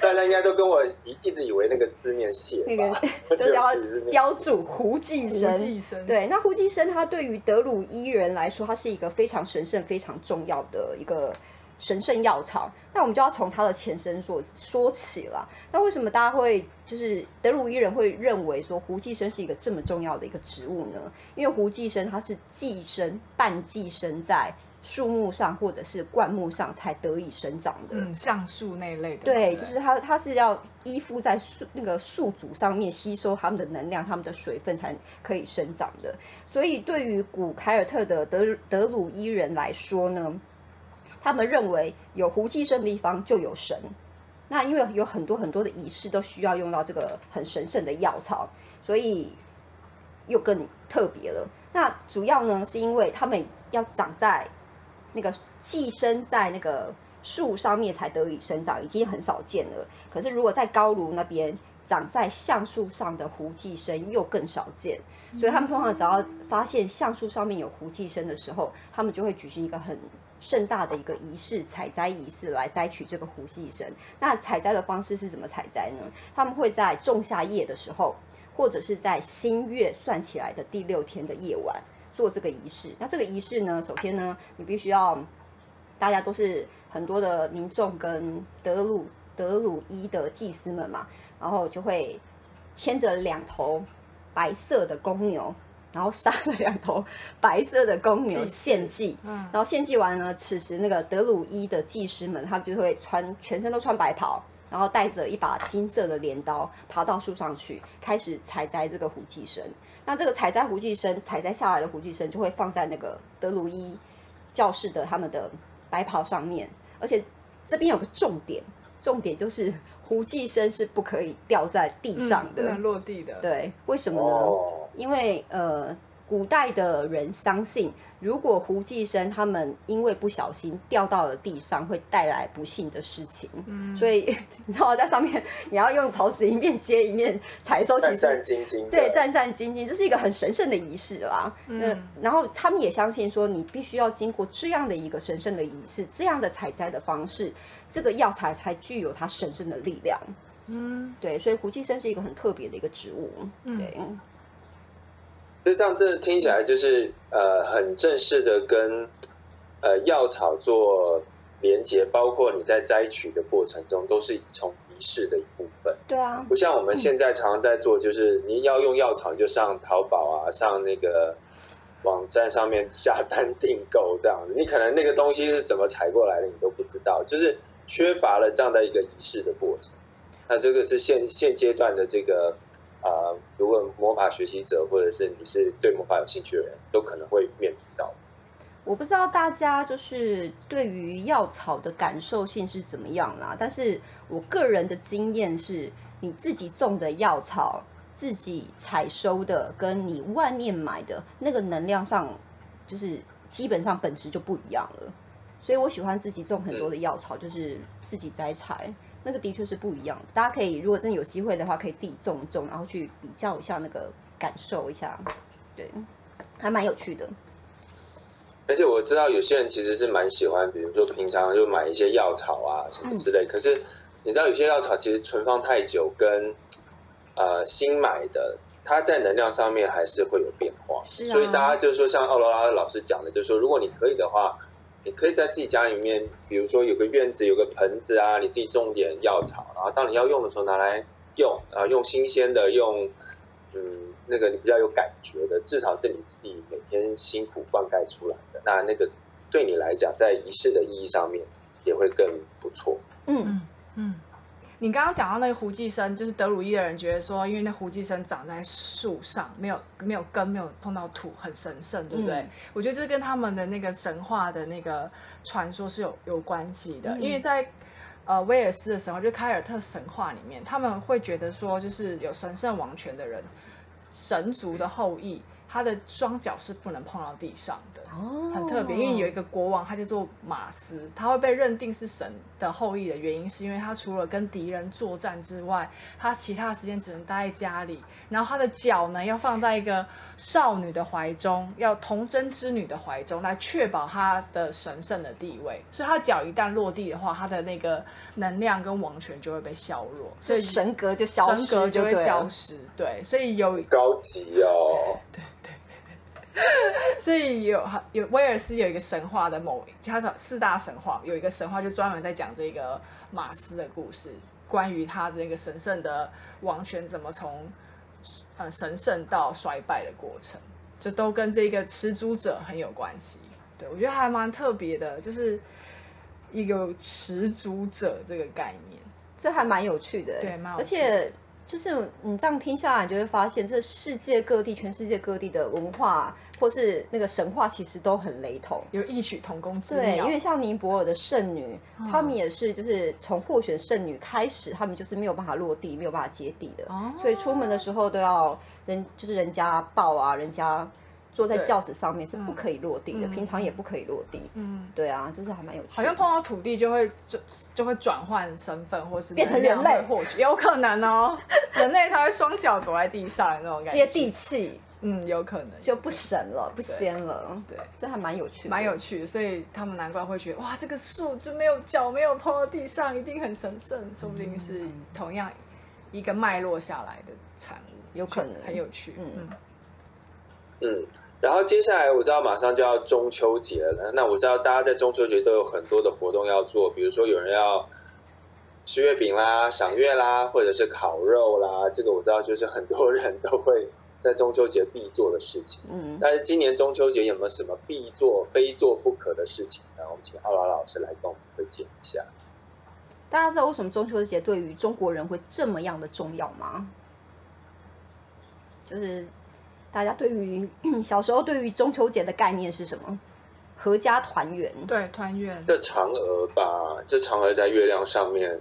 大家应该都跟我一一直以为那个字念谢，那个 就是要标注胡寄生。对，那胡寄生他对于德鲁伊人来说，他是一个非常神圣、非常重要的一个神圣药草。那我们就要从它的前身说说起了。那为什么大家会就是德鲁伊人会认为说胡寄生是一个这么重要的一个植物呢？因为胡寄生它是寄生半寄生在。树木上或者是灌木上才得以生长的，嗯，橡树那一类的，对，就是它，它是要依附在树那个树组上面吸收它们的能量、它们的水分才可以生长的。所以，对于古凯尔特的德德鲁伊人来说呢，他们认为有胡寄生的地方就有神。那因为有很多很多的仪式都需要用到这个很神圣的药草，所以又更特别了。那主要呢，是因为他们要长在。那个寄生在那个树上面才得以生长，已经很少见了。可是如果在高炉那边长在橡树上的胡寄生又更少见，所以他们通常只要发现橡树上面有胡寄生的时候，他们就会举行一个很盛大的一个仪式——采摘仪式，来摘取这个胡寄生。那采摘的方式是怎么采摘呢？他们会在仲夏夜的时候，或者是在新月算起来的第六天的夜晚。做这个仪式，那这个仪式呢，首先呢，你必须要，大家都是很多的民众跟德鲁德鲁伊的祭司们嘛，然后就会牵着两头白色的公牛，然后杀了两头白色的公牛献祭，嗯，然后献祭完呢，此时那个德鲁伊的祭师们，他们就会穿全身都穿白袍，然后带着一把金色的镰刀，爬到树上去，开始采摘这个虎寄生。那这个采摘胡寄生，采摘下来的胡寄生就会放在那个德鲁伊教室的他们的白袍上面，而且这边有个重点，重点就是 胡寄生是不可以掉在地上的，不能落地的。对，为什么呢？因为呃。古代的人相信，如果胡寄生他们因为不小心掉到了地上，会带来不幸的事情。嗯，所以 你知道在上面你要用陶瓷一面接一面采收，战战兢兢。对，战战兢兢，这是一个很神圣的仪式啦。嗯，然后他们也相信说，你必须要经过这样的一个神圣的仪式，这样的采摘的方式，这个药材才具有它神圣的力量。嗯，对，所以胡寄生是一个很特别的一个植物。对。所以这样真的听起来就是呃很正式的跟呃药草做连接，包括你在摘取的过程中都是从仪式的一部分。对啊，不像我们现在常常在做，就是你要用药草就上淘宝啊，上那个网站上面下单订购这样子，你可能那个东西是怎么采过来的你都不知道，就是缺乏了这样的一个仪式的过程。那这个是现现阶段的这个。啊，如果魔法学习者或者是你是对魔法有兴趣的人，都可能会面临到。我不知道大家就是对于药草的感受性是怎么样啦，但是我个人的经验是，你自己种的药草，自己采收的，跟你外面买的那个能量上，就是基本上本质就不一样了。所以我喜欢自己种很多的药草，就是自己摘采，那个的确是不一样。大家可以如果真的有机会的话，可以自己种种，然后去比较一下那个感受一下，对，还蛮有趣的。而且我知道有些人其实是蛮喜欢，比如说平常就买一些药草啊什么之类。可是你知道有些药草其实存放太久，跟呃新买的，它在能量上面还是会有变化。所以大家就是说，像奥罗拉老师讲的，就是说，如果你可以的话，你可以在自己家里面，比如说有个院子，有个盆子啊，你自己种点药草，然后当你要用的时候拿来用啊，用新鲜的，用嗯。那个你比较有感觉的，至少是你自己每天辛苦灌溉出来的，那那个对你来讲，在仪式的意义上面也会更不错。嗯嗯嗯。你刚刚讲到那个胡寄生，就是德鲁伊的人觉得说，因为那胡寄生长在树上，没有没有根，没有碰到土，很神圣，对不对？我觉得这跟他们的那个神话的那个传说是有有关系的，因为在呃威尔斯的神话，就凯尔特神话里面，他们会觉得说，就是有神圣王权的人。神族的后裔，他的双脚是不能碰到地上的，很特别。因为有一个国王，他叫做马斯，他会被认定是神的后裔的原因，是因为他除了跟敌人作战之外，他其他时间只能待在家里。然后他的脚呢，要放在一个少女的怀中，要童贞之女的怀中，来确保他的神圣的地位。所以，他脚一旦落地的话，他的那个能量跟王权就会被削弱，所以神格就消失，神格就会消失。对，所以有高级哦。对。所以有有威尔斯有一个神话的某，他的四大神话有一个神话就专门在讲这个马斯的故事，关于他的那个神圣的王权怎么从。呃，神圣到衰败的过程，这都跟这个持主者很有关系。对我觉得还蛮特别的，就是一个持主者这个概念，这还蛮有趣的。对，而且。就是你这样听下来，你就会发现，这世界各地、全世界各地的文化，或是那个神话，其实都很雷同，有异曲同工之妙。对，因为像尼泊尔的圣女，他们也是，就是从获选圣女开始，他们就是没有办法落地，没有办法接地的，所以出门的时候都要人，就是人家抱啊，人家。坐在轿子上面是不可以落地的，平常也不可以落地。嗯，对啊，就是还蛮有趣。好像碰到土地就会就就会转换身份，或是变成人类，或许有可能哦。人类他会双脚走在地上那种感觉，接地气。嗯，有可能就不神了，不仙了。对，这还蛮有趣，蛮有趣的。所以他们难怪会觉得，哇，这个树就没有脚，没有碰到地上，一定很神圣。说不定是同样一个脉络下来的产物，有可能很有趣。嗯嗯。然后接下来我知道马上就要中秋节了，那我知道大家在中秋节都有很多的活动要做，比如说有人要吃月饼啦、赏月啦，或者是烤肉啦，这个我知道就是很多人都会在中秋节必做的事情。嗯，但是今年中秋节有没有什么必做、非做不可的事情呢？我们请奥拉老师来跟我们推荐一下。大家知道为什么中秋节对于中国人会这么样的重要吗？就是。大家对于 小时候对于中秋节的概念是什么？合家团圆。对，团圆。这嫦娥吧，这嫦娥在月亮上面，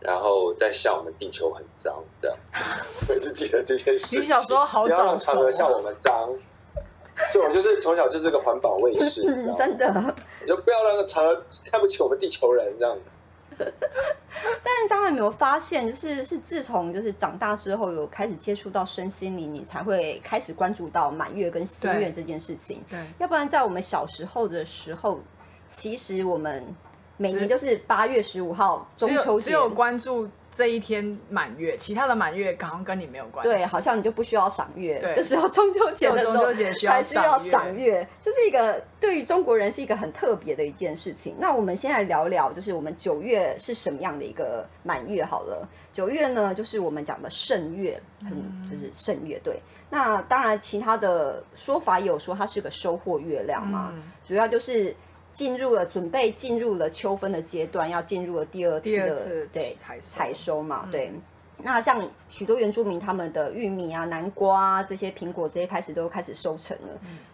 然后在笑我们地球很脏 的。我只记得这件事。你小时候好早熟。嫦娥笑我们脏，所以我就是从小就是个环保卫士，真的。你就不要让嫦娥看不起我们地球人这样子。但是大家有没有发现，就是是自从就是长大之后，有开始接触到身心灵，你才会开始关注到满月跟新月这件事情。对，要不然在我们小时候的时候，其实我们每年就是八月十五号中秋节，只有关注。这一天满月，其他的满月好像跟你没有关系。对，好像你就不需要赏月。对，这时候中秋节的时候才需要赏月，这是一个对于中国人是一个很特别的一件事情。那我们先来聊聊，就是我们九月是什么样的一个满月好了。九月呢，就是我们讲的盛月，很就是盛月。对，那当然其他的说法也有说它是个收获月亮嘛，主要就是。进入了，准备进入了秋分的阶段，要进入了第二次的对采收嘛？对，那像许多原住民，他们的玉米啊、南瓜啊这些苹果这些开始都开始收成了，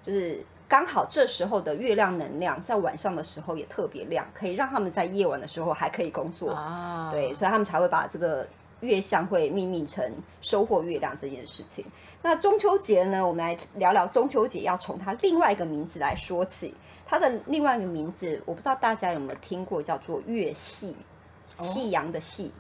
就是刚好这时候的月亮能量在晚上的时候也特别亮，可以让他们在夜晚的时候还可以工作啊。对，所以他们才会把这个月相会命名成收获月亮这件事情。那中秋节呢，我们来聊聊中秋节，要从它另外一个名字来说起。它的另外一个名字，我不知道大家有没有听过，叫做月夕，夕阳的夕。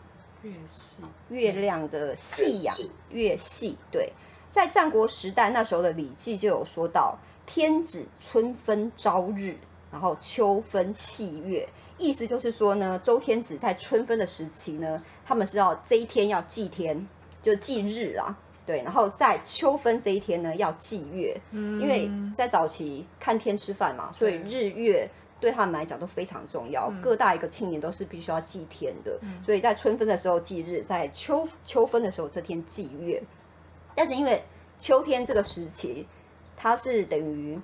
月系，月亮的夕阳，月系。对，在战国时代那时候的《礼记》就有说到：“天子春分朝日，然后秋分夕月。”意思就是说呢，周天子在春分的时期呢，他们是要这一天要祭天，就祭日啊。对，然后在秋分这一天呢，要祭月，因为在早期看天吃饭嘛，所以日月。对他们来讲都非常重要，各大一个庆年都是必须要祭天的，所以在春分的时候祭日，在秋秋分的时候这天祭月。但是因为秋天这个时期，它是等于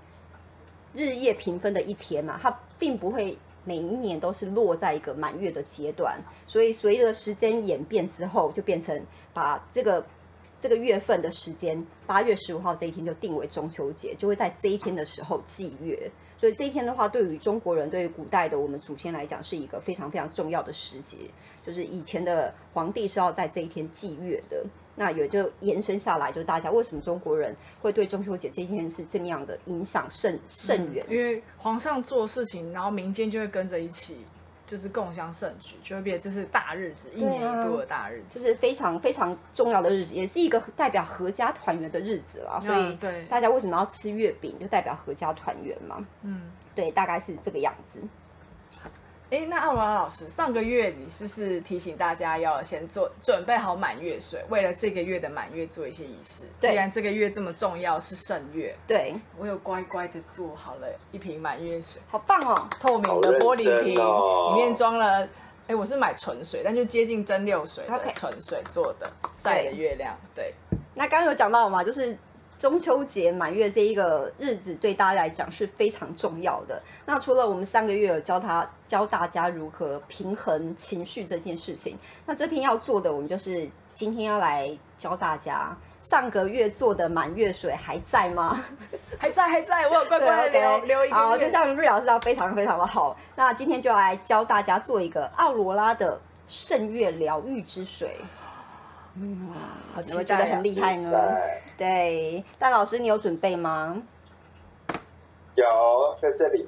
日夜平分的一天嘛，它并不会每一年都是落在一个满月的阶段，所以随着时间演变之后，就变成把这个这个月份的时间，八月十五号这一天就定为中秋节，就会在这一天的时候祭月。所以这一天的话，对于中国人，对于古代的我们祖先来讲，是一个非常非常重要的时节。就是以前的皇帝是要在这一天祭月的，那也就延伸下来，就大家为什么中国人会对中秋节这一天是这么样的影响甚甚远？因为皇上做事情，然后民间就会跟着一起。就是共襄盛举，就会变这是大日子，一年一度的大日子，就是非常非常重要的日子，也是一个代表合家团圆的日子了。所以，对大家为什么要吃月饼，就代表合家团圆嘛。嗯，对，大概是这个样子。哎，那奥拉老师，上个月你是不是提醒大家要先做准备好满月水，为了这个月的满月做一些仪式？既然这个月这么重要，是圣月，对我有乖乖的做好了一瓶满月水，好棒哦！透明的玻璃瓶，里面装了，哎，我是买纯水，但就接近蒸馏水的纯水做的晒的月亮。对，那刚刚有讲到嘛，就是。中秋节满月这一个日子对大家来讲是非常重要的。那除了我们上个月有教他教大家如何平衡情绪这件事情，那这天要做的，我们就是今天要来教大家上个月做的满月水还在吗？还在，还在，我有乖乖留留一个。好，就像瑞老师道非常非常的好。那今天就来教大家做一个奥罗拉的圣月疗愈之水。嗯，有没有觉得很厉害呢？对，但老师你有准备吗？有，在这里。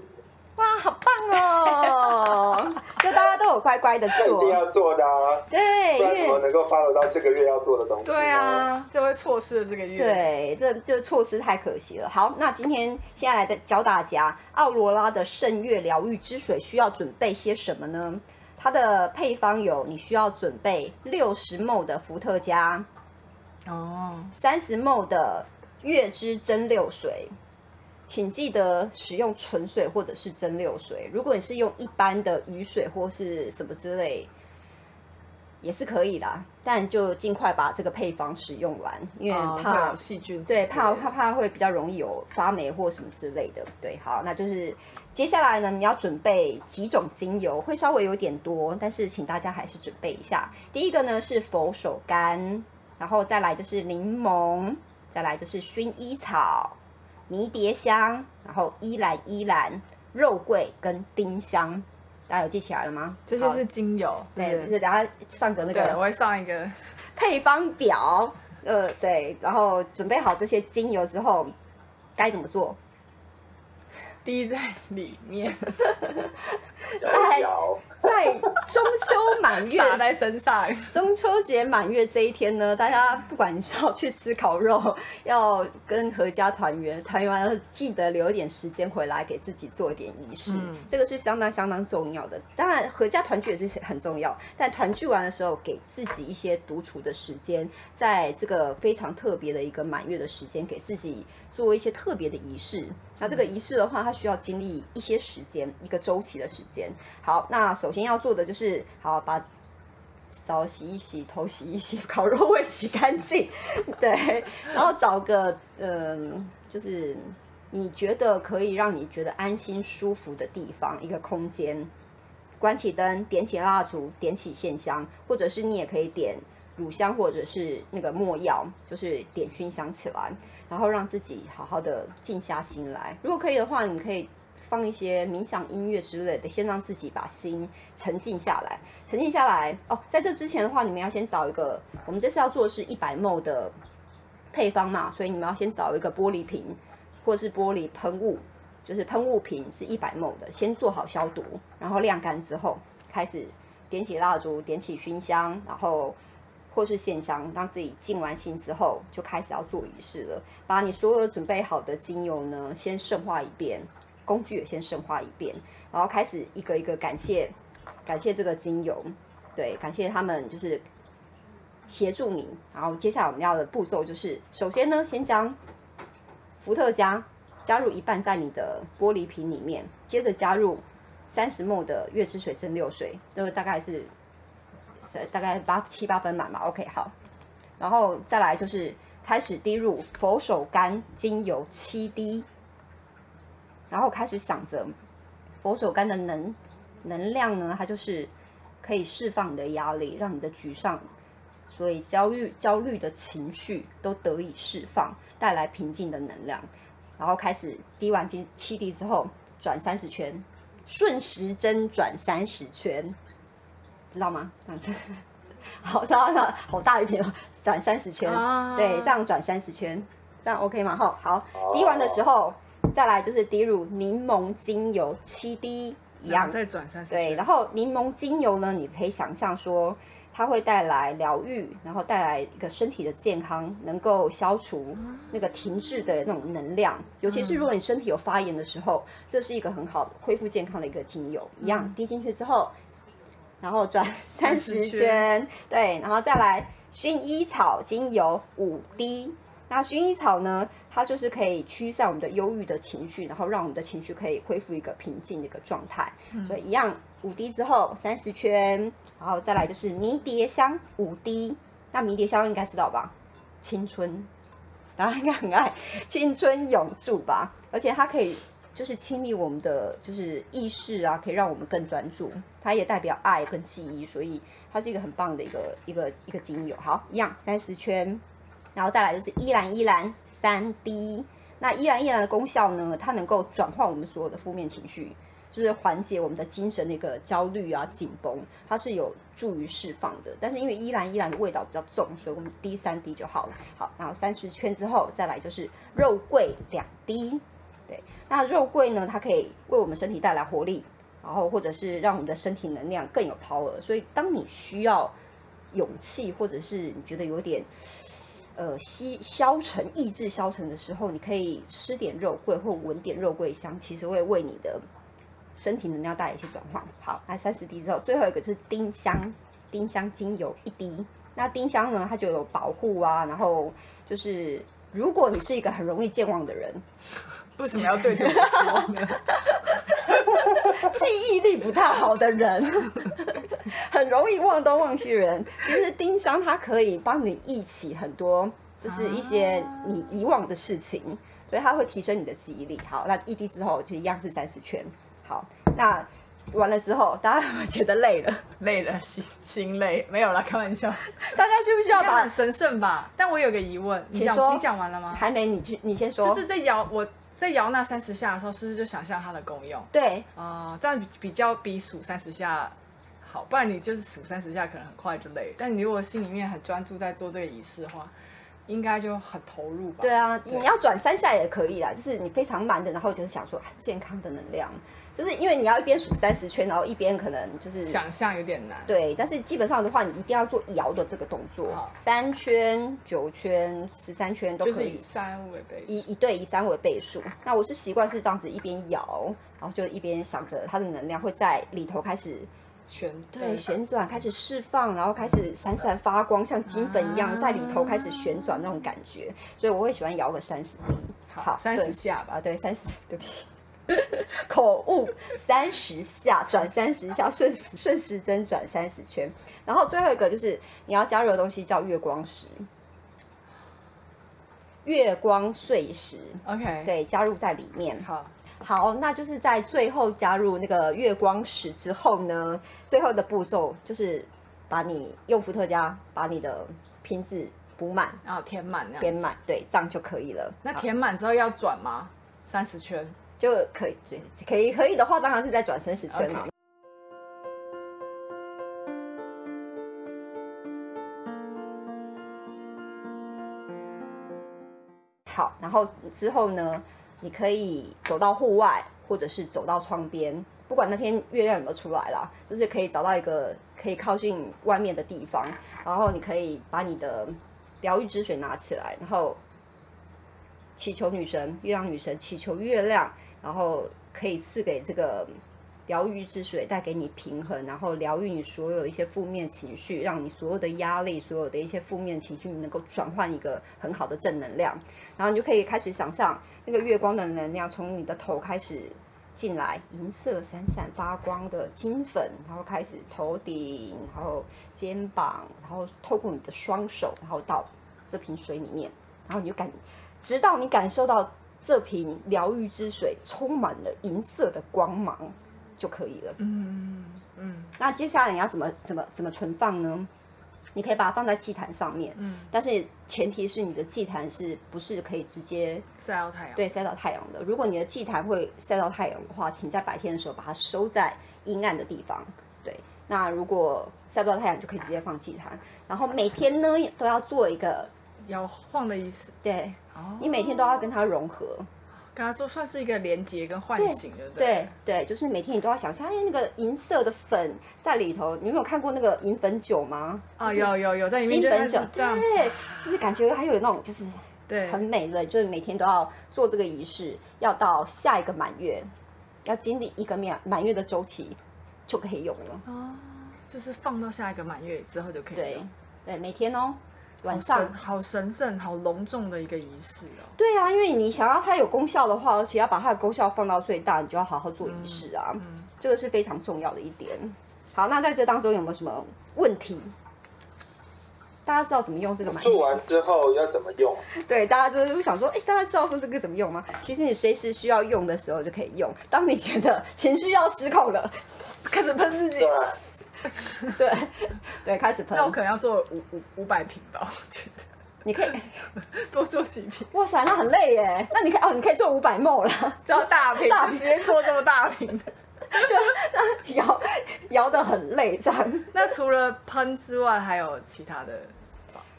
哇，好棒哦！就大家都有乖乖的做，一定要做的啊。对，不然怎么能够 follow 到这个月要做的东西？对啊，就会错失了这个月。对，这就错失太可惜了。好，那今天现在来教大家奥罗拉的圣月疗愈之水需要准备些什么呢？它的配方有，你需要准备六十 ml 的伏特加，哦，三十 ml 的月之蒸馏水，请记得使用纯水或者是蒸馏水。如果你是用一般的雨水或是什么之类，也是可以啦，但就尽快把这个配方使用完，因为怕细菌，对，怕怕怕会比较容易有发霉或什么之类的。对，好，那就是。接下来呢，你要准备几种精油，会稍微有点多，但是请大家还是准备一下。第一个呢是佛手柑，然后再来就是柠檬，再来就是薰衣草、迷迭香，然后依兰依兰、肉桂跟丁香，大家有记起来了吗？这些是精油，对，就是大家上个那个，我会上一个配方表，呃，对，然后准备好这些精油之后，该怎么做？滴在里面，在在中秋满月洒在身上。中秋节满月这一天呢，大家不管你是要去吃烤肉，要跟合家团圆，团圆完记得留一点时间回来给自己做一点仪式，这个是相当相当重要的。当然，合家团聚也是很重要，但团聚完的时候，给自己一些独处的时间，在这个非常特别的一个满月的时间，给自己做一些特别的仪式。那这个仪式的话，它需要经历一些时间，一个周期的时间。好，那首先要做的就是，好把澡洗一洗，头洗一洗，烤肉味洗干净，对，然后找个嗯，就是你觉得可以让你觉得安心舒服的地方，一个空间，关起灯，点起蜡烛，点起线香，或者是你也可以点乳香或者是那个墨药，就是点熏香起来，然后让自己好好的静下心来。如果可以的话，你可以放一些冥想音乐之类的，先让自己把心沉静下来。沉静下来哦，在这之前的话，你们要先找一个，我们这次要做的是一百 ml 的配方嘛，所以你们要先找一个玻璃瓶或者是玻璃喷雾，就是喷雾瓶是一百 ml 的，先做好消毒，然后晾干之后开始点起蜡烛，点起熏香，然后。或是线香，让自己静完心之后，就开始要做仪式了。把你所有准备好的精油呢，先圣化一遍，工具也先深化一遍，然后开始一个一个感谢，感谢这个精油，对，感谢他们就是协助你。然后接下来我们要的步骤就是，首先呢，先将伏特加加入一半在你的玻璃瓶里面，接着加入三十目的月之水蒸馏水，就大概是。大概八七八分满嘛，OK 好，然后再来就是开始滴入佛手柑精油七滴，然后开始想着佛手柑的能能量呢，它就是可以释放你的压力，让你的沮丧，所以焦虑焦虑的情绪都得以释放，带来平静的能量。然后开始滴完七七滴之后，转三十圈，顺时针转三十圈。知道吗？这样子，好，这样好大一瓶哦，转三十圈，对，这样转三十圈，这样 OK 吗？哈，好，滴完的时候，再来就是滴入柠檬精油七滴，一样。再转三十对，然后柠檬精油呢，你可以想象说，它会带来疗愈，然后带来一个身体的健康，能够消除那个停滞的那种能量，尤其是如果你身体有发炎的时候，这是一个很好恢复健康的一个精油，一样滴进去之后。然后转 三十圈，对，然后再来薰衣草精油五滴。那薰衣草呢，它就是可以驱散我们的忧郁的情绪，然后让我们的情绪可以恢复一个平静的一个状态。所以一样五滴之后三十圈，然后再来就是迷迭香五滴。那迷迭香应该知道吧？青春，大家应该很爱青春永驻吧？而且它可以。就是清理我们的就是意识啊，可以让我们更专注。它也代表爱跟记忆，所以它是一个很棒的一个一个一个精油。好，一样三十圈，然后再来就是依兰依兰三滴。那依兰依兰的功效呢？它能够转换我们所有的负面情绪，就是缓解我们的精神的一个焦虑啊紧绷，它是有助于释放的。但是因为依兰依兰的味道比较重，所以我们滴三滴就好了。好，然后三十圈之后再来就是肉桂两滴。对，那肉桂呢？它可以为我们身体带来活力，然后或者是让我们的身体能量更有 power。所以，当你需要勇气，或者是你觉得有点呃消消沉、意志消沉的时候，你可以吃点肉桂或闻点肉桂香，其实会为你的身体能量带来一些转换。好，那三十滴之后，最后一个是丁香，丁香精油一滴。那丁香呢，它就有保护啊，然后就是如果你是一个很容易健忘的人。为什么要对着我说呢？记忆力不太好的人，很容易忘东忘西人。其实丁香它可以帮你忆起很多，就是一些你遗忘的事情，所以它会提升你的记忆力。好，那一滴之后就一样是三十圈。好，那完了之后，大家有没有觉得累了？累了，心心累，没有了，开玩笑。大家需不需要把神圣吧？但我有个疑问，你讲你讲完了吗？还没，你去，你先说。就是在摇我。在摇那三十下的时候，是不是就想象它的功用？对，啊，这样比比较比数三十下好，不然你就是数三十下可能很快就累。但你如果心里面很专注在做这个仪式的话，应该就很投入吧？对啊，你要转三下也可以啦，就是你非常慢的，然后就是想说健康的能量。就是因为你要一边数三十圈，然后一边可能就是想象有点难。对，但是基本上的话，你一定要做摇的这个动作，三圈、九圈、十三圈都可以。以三为倍，以以对以三为倍数。那我是习惯是这样子，一边摇，然后就一边想着它的能量会在里头开始旋对旋转，开始释放，然后开始闪闪发光，像金粉一样在里头开始旋转那种感觉。所以我会喜欢摇个三十滴，好，三十下吧。对，三十，对不起。口误三十下，转三十下，顺顺时针转三十圈。然后最后一个就是你要加入的东西叫月光石，月光碎石。OK，对，加入在里面。好，好，那就是在最后加入那个月光石之后呢，最后的步骤就是。把你用伏特加把你的瓶子补满，然后填满，填满，对，这样就可以了。那填满之后要转吗？三十圈就可以，可以可以的话，当然是在转三十圈了。好，然后之后呢，你可以走到户外，或者是走到窗边，不管那天月亮有没有出来啦，就是可以找到一个可以靠近外面的地方，然后你可以把你的疗愈之水拿起来，然后祈求女神、月亮女神，祈求月亮，然后可以赐给这个。疗愈之水带给你平衡，然后疗愈你所有一些负面情绪，让你所有的压力、所有的一些负面情绪能够转换一个很好的正能量。然后你就可以开始想象那个月光的能量从你的头开始进来，银色闪闪发光的金粉，然后开始头顶，然后肩膀，然后透过你的双手，然后到这瓶水里面，然后你就感，直到你感受到这瓶疗愈之水充满了银色的光芒。就可以了。嗯嗯。那接下来你要怎么怎么怎么存放呢？你可以把它放在祭坛上面。嗯。但是前提是你的祭坛是不是可以直接晒到太阳？对，晒到太阳的。如果你的祭坛会晒到太阳的话，请在白天的时候把它收在阴暗的地方。对。那如果晒不到太阳，就可以直接放祭坛。然后每天呢都要做一个摇晃的意思。对。哦。你每天都要跟它融合。跟他说算是一个连接跟唤醒的，对对，就是每天你都要想象，哎，那个银色的粉在里头。你有没有看过那个银粉酒吗？啊，有有有，在里面金粉酒，对，就是感觉还有那种就是对很美的，就是每天都要做这个仪式，要到下一个满月，要经历一个满满月的周期就可以用了。哦，就是放到下一个满月之后就可以用对对，每天哦。晚上好神圣、好隆重的一个仪式哦。对啊，因为你想要它有功效的话，而且要把它的功效放到最大，你就要好好做仪式啊。嗯，这个是非常重要的一点。好，那在这当中有没有什么问题？大家知道怎么用这个吗？做完之后要怎么用？对，大家就是想说，哎，大家知道说这个怎么用吗？其实你随时需要用的时候就可以用。当你觉得情绪要失控了，开始喷自己。对对，开始喷。那我可能要做五五五百瓶吧，我觉得。你可以 多做几瓶。哇塞，那很累耶。那你可以哦，你可以做五百沫了，要大瓶，大瓶直接做这么大瓶，就那摇摇的很累这样。那除了喷之外，还有其他的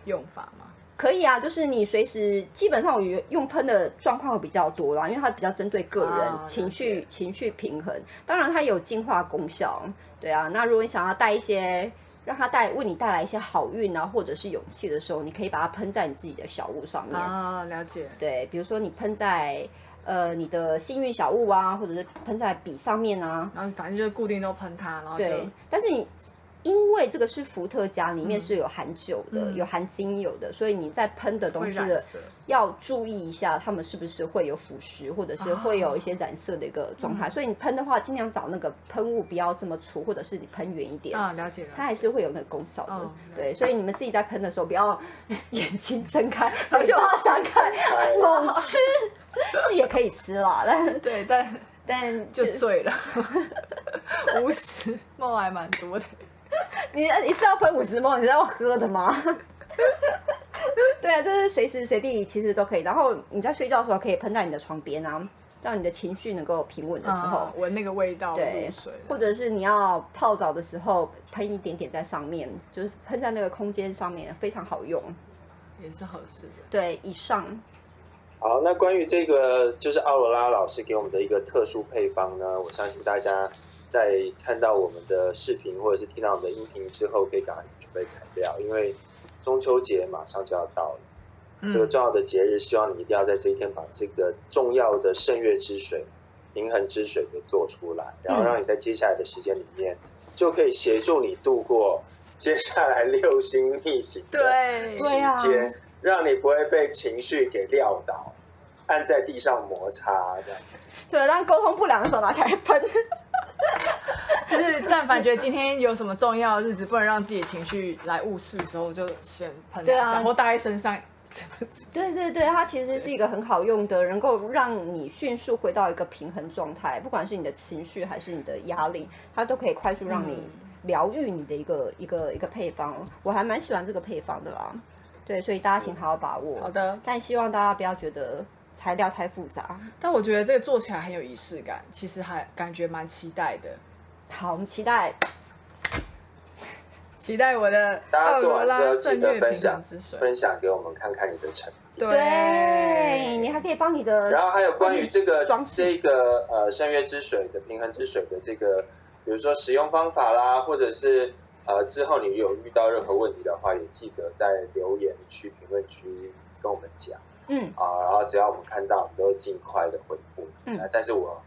用法吗？可以啊，就是你随时基本上我用喷的状况会比较多啦，因为它比较针对个人情绪情绪平衡。当然它有净化功效，对啊。那如果你想要带一些让它带为你带来一些好运啊，或者是勇气的时候，你可以把它喷在你自己的小物上面啊。了解。对，比如说你喷在呃你的幸运小物啊，或者是喷在笔上面啊，然后反正就是固定都喷它，然后对。但是你。因为这个是伏特加，里面是有含酒的，有含精油的，所以你在喷的东西的要注意一下，它们是不是会有腐蚀，或者是会有一些染色的一个状态。所以你喷的话，尽量找那个喷雾不要这么粗，或者是你喷远一点。啊。了解了，它还是会有那个功效的。对，所以你们自己在喷的时候，不要眼睛睁开，嘴巴张开猛吃，是也可以吃啦，但 对，但但就醉了，五十梦还蛮多的。你一次要喷五十毛，你是要喝的吗？对啊，就是随时随地其实都可以。然后你在睡觉的时候可以喷在你的床边啊，让你的情绪能够平稳的时候闻那个味道。对，或者是你要泡澡的时候喷一点点在上面，就是喷在那个空间上面，非常好用，也是合适的。对，以上。好，那关于这个就是奥罗拉老师给我们的一个特殊配方呢，我相信大家。在看到我们的视频或者是听到我们的音频之后，可以赶快准备材料，因为中秋节马上就要到了。这个重要的节日，希望你一定要在这一天把这个重要的圣月之水、平衡之水给做出来，然后让你在接下来的时间里面，就可以协助你度过接下来六星逆行的 期间，让你不会被情绪给撂倒，按在地上摩擦这样。对，当沟通不良的时候拿起来喷。就是，但凡觉得今天有什么重要的日子，不能让自己的情绪来误事的时候，就先喷两下，或带在身上。对对对，它其实是一个很好用的，能够让你迅速回到一个平衡状态。不管是你的情绪还是你的压力，它都可以快速让你疗愈你的一个一个一个配方，我还蛮喜欢这个配方的啦。对，所以大家请好好把握。好的，但希望大家不要觉得材料太复杂。但我觉得这个做起来很有仪式感，其实还感觉蛮期待的。好，我们期待，期待我的大家做完之后记得分享分享给我们看看你的成品。对，你还可以帮你的。然后还有关于这个这个呃圣月之水的平衡之水的这个，比如说使用方法啦，或者是。呃，之后你有遇到任何问题的话，也记得在留言区、评论区跟我们讲。嗯，啊，然后只要我们看到，我们都会尽快的回复。嗯，但是我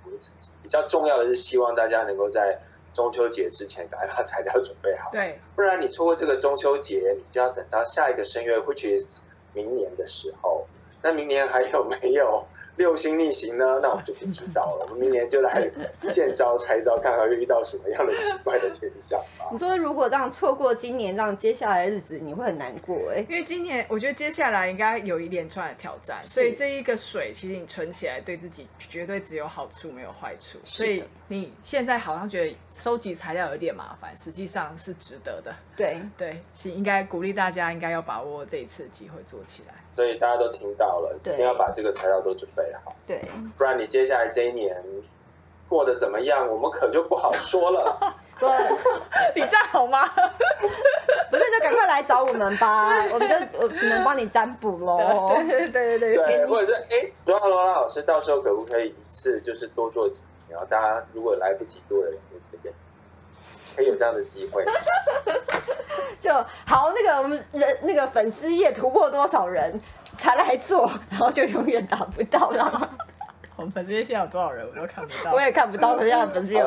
比较重要的是，希望大家能够在中秋节之前赶快把材料准备好。对，不然你错过这个中秋节，你就要等到下一个声月，which is 明年的时候。那明年还有没有？六星逆行呢？那我就不知道了。我们明年就来见招拆招，看看会遇到什么样的奇怪的天象吧。你说如果这样错过今年，这样接下来的日子你会很难过哎。因为今年我觉得接下来应该有一连串的挑战，所以这一个水其实你存起来对自己绝对只有好处没有坏处。所以你现在好像觉得收集材料有点麻烦，实际上是值得的。对对，其实应该鼓励大家应该要把握这一次机会做起来。所以大家都听到了，一定要把这个材料都准备好。对，不然你接下来这一年过得怎么样，我们可就不好说了。对，你这样好吗？不是，就赶快来找我们吧，我们就我只能帮你占卜喽。对对对对，或者是哎，主要罗拉老师，到时候可不可以一次就是多做几？然后大家如果来不及多的人，就这边可以有这样的机会。就好，那个我们人那个粉丝页突破多少人才来做，然后就永远达不到了。我们粉丝页现在有多少人，我都看不到，我也看不到。现在粉丝页，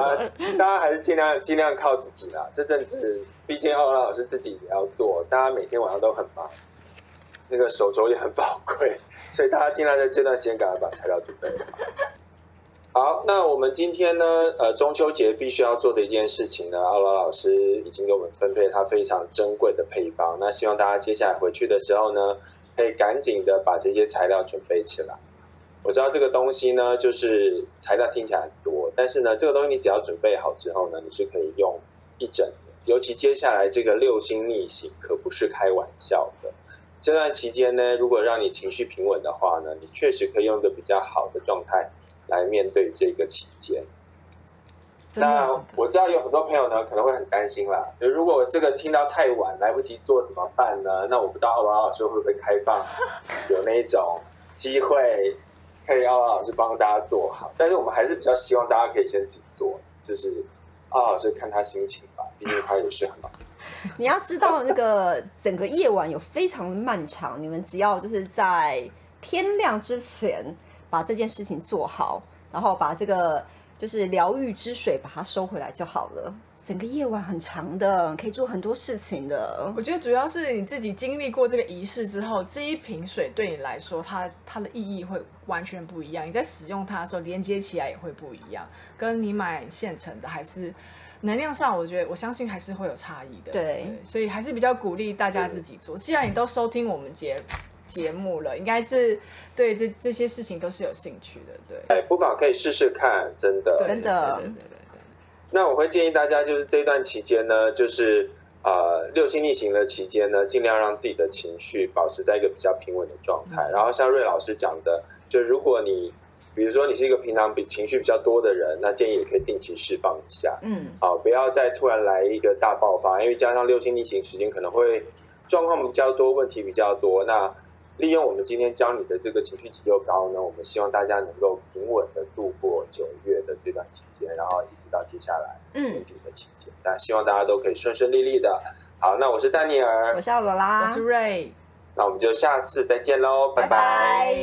大家还是尽量尽量靠自己啦。这阵子毕竟奥拉老师自己也要做，大家每天晚上都很忙，那个手镯也很宝贵，所以大家尽量在这段时间赶快把材料准备好。好，那我们今天呢？呃，中秋节必须要做的一件事情呢，奥拉老师已经给我们分配他非常珍贵的配方。那希望大家接下来回去的时候呢，可以赶紧的把这些材料准备起来。我知道这个东西呢，就是材料听起来很多，但是呢，这个东西你只要准备好之后呢，你是可以用一整年。尤其接下来这个六星逆行可不是开玩笑的。这段期间呢，如果让你情绪平稳的话呢，你确实可以用一个比较好的状态。来面对这个期间，那我知道有很多朋友呢可能会很担心啦。就如果这个听到太晚来不及做怎么办呢？那我不知道奥拉老师会不会开放 有那一种机会，可以奥拉老师帮大家做好。但是我们还是比较希望大家可以先自己做，就是奥老师看他心情吧，毕竟他也是很忙。你要知道，那个整个夜晚有非常漫长，你们只要就是在天亮之前。把这件事情做好，然后把这个就是疗愈之水把它收回来就好了。整个夜晚很长的，可以做很多事情的。我觉得主要是你自己经历过这个仪式之后，这一瓶水对你来说，它它的意义会完全不一样。你在使用它的时候，连接起来也会不一样。跟你买现成的，还是能量上，我觉得我相信还是会有差异的。对，所以还是比较鼓励大家自己做。既然你都收听我们节节目了，应该是对这这些事情都是有兴趣的，对。哎，不妨可以试试看，真的，真的，对对对对。那我会建议大家，就是这段期间呢，就是呃六星逆行的期间呢，尽量让自己的情绪保持在一个比较平稳的状态。然后像瑞老师讲的，就如果你比如说你是一个平常比情绪比较多的人，那建议也可以定期释放一下，嗯，好，不要再突然来一个大爆发，因为加上六星逆行时间可能会状况比较多，问题比较多，那。利用我们今天教你的这个情绪急救高呢，我们希望大家能够平稳的度过九月的这段期间，然后一直到接下来年底的期间。但希望大家都可以顺顺利利的。好，那我是丹尼尔，我是奥罗拉，我是瑞，那我们就下次再见喽，拜拜。